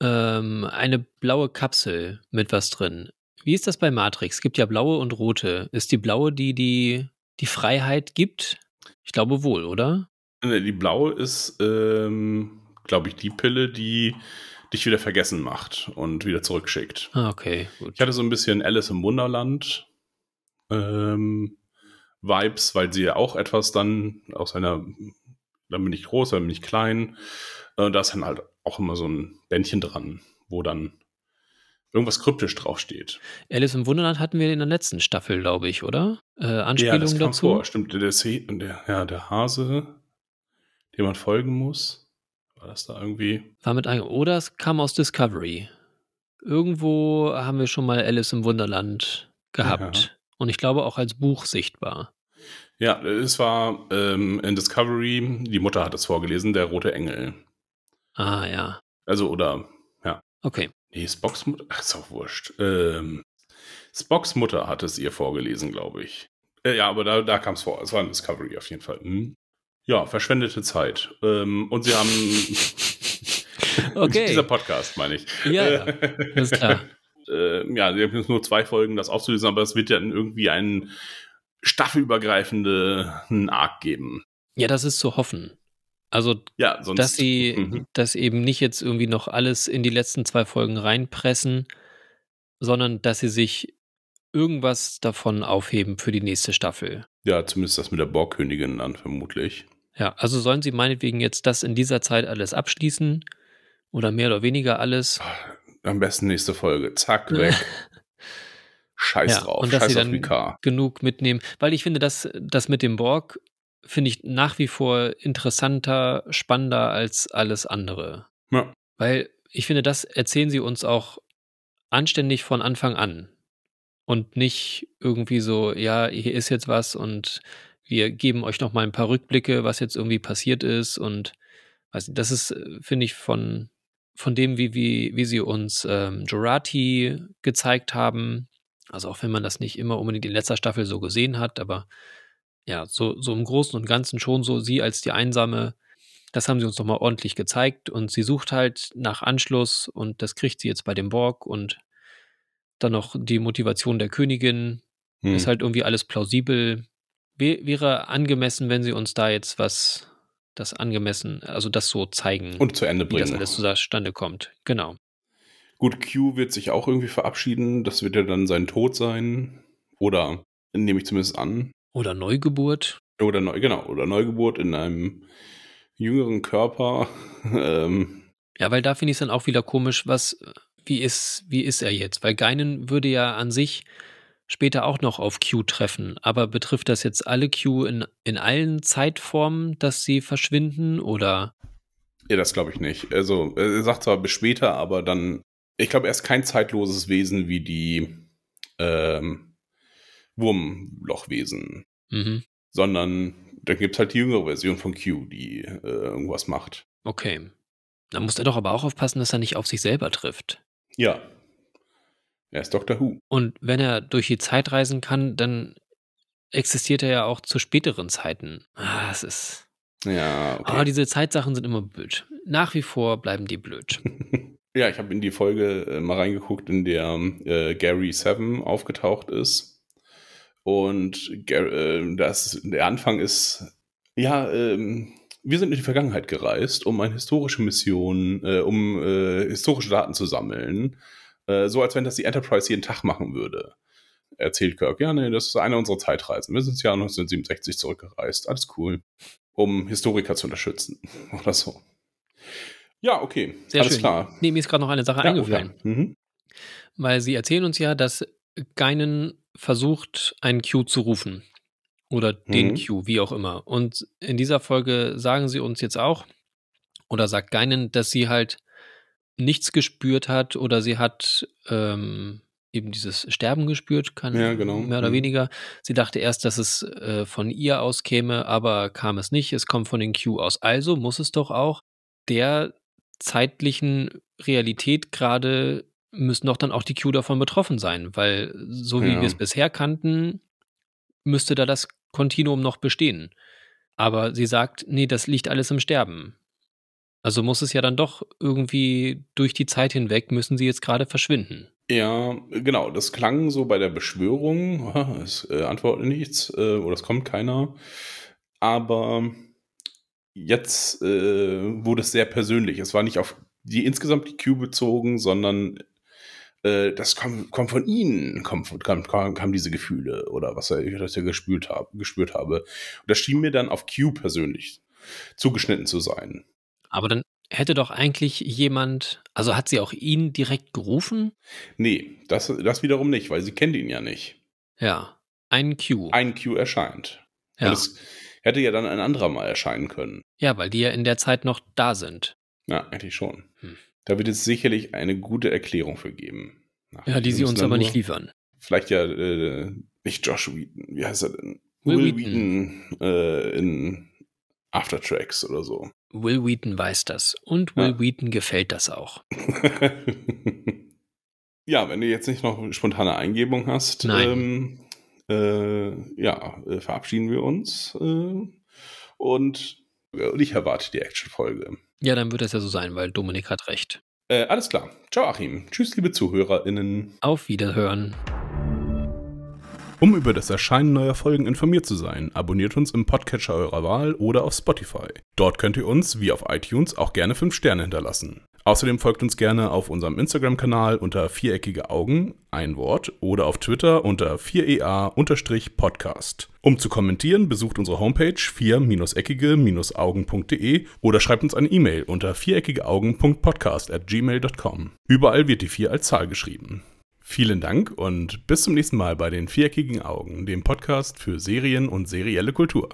ähm, eine blaue Kapsel mit was drin. Wie ist das bei Matrix? Es gibt ja blaue und rote. Ist die blaue, die die, die Freiheit gibt? Ich glaube wohl, oder? Die blaue ist, ähm, glaube ich, die Pille, die dich wieder vergessen macht und wieder zurückschickt. Ah, okay, gut. Ich hatte so ein bisschen Alice im Wunderland ähm, Vibes, weil sie ja auch etwas dann aus einer, dann bin ich groß, dann bin ich klein. Äh, da ist dann halt auch immer so ein Bändchen dran, wo dann irgendwas kryptisch draufsteht. Alice im Wunderland hatten wir in der letzten Staffel, glaube ich, oder? Äh, Anspielung ja, das kam dazu. Vor. Stimmt, der, der, ja, der Hase, dem man folgen muss. War das da irgendwie? War mit einem, oder es kam aus Discovery. Irgendwo haben wir schon mal Alice im Wunderland gehabt. Ja. Und ich glaube auch als Buch sichtbar. Ja, es war ähm, in Discovery, die Mutter hat es vorgelesen, der rote Engel. Ah, ja. Also, oder, ja. Okay. Nee, Spocks Mutter, ach, ist auch wurscht. Ähm, Spocks Mutter hat es ihr vorgelesen, glaube ich. Äh, ja, aber da, da kam es vor. Es war in Discovery auf jeden Fall. Hm. Ja, verschwendete Zeit. Ähm, und sie haben. <laughs> okay. <laughs> dieser Podcast, meine ich. Ja, ja. <laughs> ist klar. äh, ja, wir haben jetzt nur zwei Folgen, das aufzulösen, aber es wird ja irgendwie einen staffelübergreifenden Arc geben. Ja, das ist zu hoffen. Also, ja, sonst, dass sie mhm. das eben nicht jetzt irgendwie noch alles in die letzten zwei Folgen reinpressen, sondern dass sie sich irgendwas davon aufheben für die nächste Staffel. Ja, zumindest das mit der Borgkönigin dann vermutlich. Ja, also sollen sie meinetwegen jetzt das in dieser Zeit alles abschließen oder mehr oder weniger alles. Am besten nächste Folge. Zack, weg. <laughs> Scheiß ja, drauf. Und dass Scheiß sie dann genug mitnehmen. Weil ich finde, dass das mit dem Borg finde ich nach wie vor interessanter, spannender als alles andere. Ja. Weil ich finde, das erzählen sie uns auch anständig von Anfang an. Und nicht irgendwie so, ja, hier ist jetzt was und wir geben euch noch mal ein paar Rückblicke, was jetzt irgendwie passiert ist. Und weiß nicht, das ist, finde ich, von von dem, wie, wie, wie sie uns ähm, Jurati gezeigt haben. Also auch wenn man das nicht immer unbedingt in letzter Staffel so gesehen hat, aber ja, so, so im Großen und Ganzen schon so sie als die einsame Das haben sie uns nochmal ordentlich gezeigt und sie sucht halt nach Anschluss und das kriegt sie jetzt bei dem Borg und dann noch die Motivation der Königin. Hm. Ist halt irgendwie alles plausibel. Wäre angemessen, wenn sie uns da jetzt was, das angemessen, also das so zeigen. Und zu Ende bringen. Wie das alles zustande kommt. Genau. Gut, Q wird sich auch irgendwie verabschieden. Das wird ja dann sein Tod sein. Oder nehme ich zumindest an. Oder Neugeburt. Oder neu, genau, oder Neugeburt in einem jüngeren Körper. <laughs> ähm. Ja, weil da finde ich es dann auch wieder komisch, was, wie ist, wie ist er jetzt? Weil Geinen würde ja an sich später auch noch auf Q treffen. Aber betrifft das jetzt alle Q in, in allen Zeitformen, dass sie verschwinden oder? Ja, das glaube ich nicht. Also, er sagt zwar bis später, aber dann, ich glaube, er ist kein zeitloses Wesen wie die ähm, Wurmlochwesen. Mhm. Sondern dann gibt es halt die jüngere Version von Q, die äh, irgendwas macht. Okay. Da muss er doch aber auch aufpassen, dass er nicht auf sich selber trifft. Ja. Er ist Doctor Who. Und wenn er durch die Zeit reisen kann, dann existiert er ja auch zu späteren Zeiten. Ah, es ist. Ja, okay. Aber diese Zeitsachen sind immer blöd. Nach wie vor bleiben die blöd. <laughs> ja, ich habe in die Folge äh, mal reingeguckt, in der äh, Gary Seven aufgetaucht ist. Und äh, das, der Anfang ist, ja, ähm, wir sind in die Vergangenheit gereist, um eine historische Mission, äh, um äh, historische Daten zu sammeln. Äh, so als wenn das die Enterprise jeden Tag machen würde. Erzählt Kirk, ja, nee, das ist eine unserer Zeitreisen. Wir sind ins Jahr 1967 zurückgereist. Alles cool. Um Historiker zu unterstützen. <laughs> Oder so. Ja, okay. Sehr Alles schön. klar. Nee, mir ist gerade noch eine Sache ja, eingefallen. Okay. Mhm. Weil sie erzählen uns ja, dass Geinen versucht, einen Q zu rufen. Oder den mhm. Q, wie auch immer. Und in dieser Folge sagen sie uns jetzt auch, oder sagt Geinen, dass sie halt nichts gespürt hat oder sie hat ähm, eben dieses Sterben gespürt, kann ja, genau. mehr oder mhm. weniger. Sie dachte erst, dass es äh, von ihr aus käme, aber kam es nicht. Es kommt von den Q aus. Also muss es doch auch der zeitlichen Realität gerade müssen doch dann auch die Q davon betroffen sein, weil so wie ja. wir es bisher kannten, müsste da das Kontinuum noch bestehen. Aber sie sagt, nee, das liegt alles im Sterben. Also muss es ja dann doch irgendwie durch die Zeit hinweg, müssen sie jetzt gerade verschwinden. Ja, genau, das klang so bei der Beschwörung, <laughs> es äh, antwortet nichts äh, oder es kommt keiner. Aber jetzt äh, wurde es sehr persönlich. Es war nicht auf die insgesamt die Q bezogen, sondern das kommt, kommt von ihnen, kommt, kam, kam, kam diese Gefühle oder was ich das ja gespürt habe, gespürt habe. Und das schien mir dann auf Q persönlich zugeschnitten zu sein. Aber dann hätte doch eigentlich jemand, also hat sie auch ihn direkt gerufen? Nee, das, das wiederum nicht, weil sie kennt ihn ja nicht. Ja, ein Q. Ein Q erscheint. Ja. Und es hätte ja dann ein anderer mal erscheinen können. Ja, weil die ja in der Zeit noch da sind. Ja, eigentlich schon. Hm. Da wird es sicherlich eine gute Erklärung für geben. Ach, ja, die sie uns aber nicht liefern. Vielleicht ja äh, nicht Josh Wheaton, wie heißt er denn? Will, Will Wheaton, Wheaton äh, in Aftertracks oder so. Will Wheaton weiß das. Und Will ja. Wheaton gefällt das auch. <laughs> ja, wenn du jetzt nicht noch spontane Eingebung hast, ähm, äh, ja, äh, verabschieden wir uns. Äh, und, und ich erwarte die Action-Folge. Ja, dann wird das ja so sein, weil Dominik hat recht. Äh, alles klar. Ciao, Achim. Tschüss, liebe ZuhörerInnen. Auf Wiederhören. Um über das Erscheinen neuer Folgen informiert zu sein, abonniert uns im Podcatcher eurer Wahl oder auf Spotify. Dort könnt ihr uns, wie auf iTunes, auch gerne 5 Sterne hinterlassen. Außerdem folgt uns gerne auf unserem Instagram-Kanal unter viereckige Augen, ein Wort, oder auf Twitter unter 4ea-podcast. Um zu kommentieren, besucht unsere Homepage 4-eckige-augen.de oder schreibt uns eine E-Mail unter viereckigeaugen.podcast at gmail.com. Überall wird die 4 als Zahl geschrieben. Vielen Dank und bis zum nächsten Mal bei den Viereckigen Augen, dem Podcast für Serien und serielle Kultur.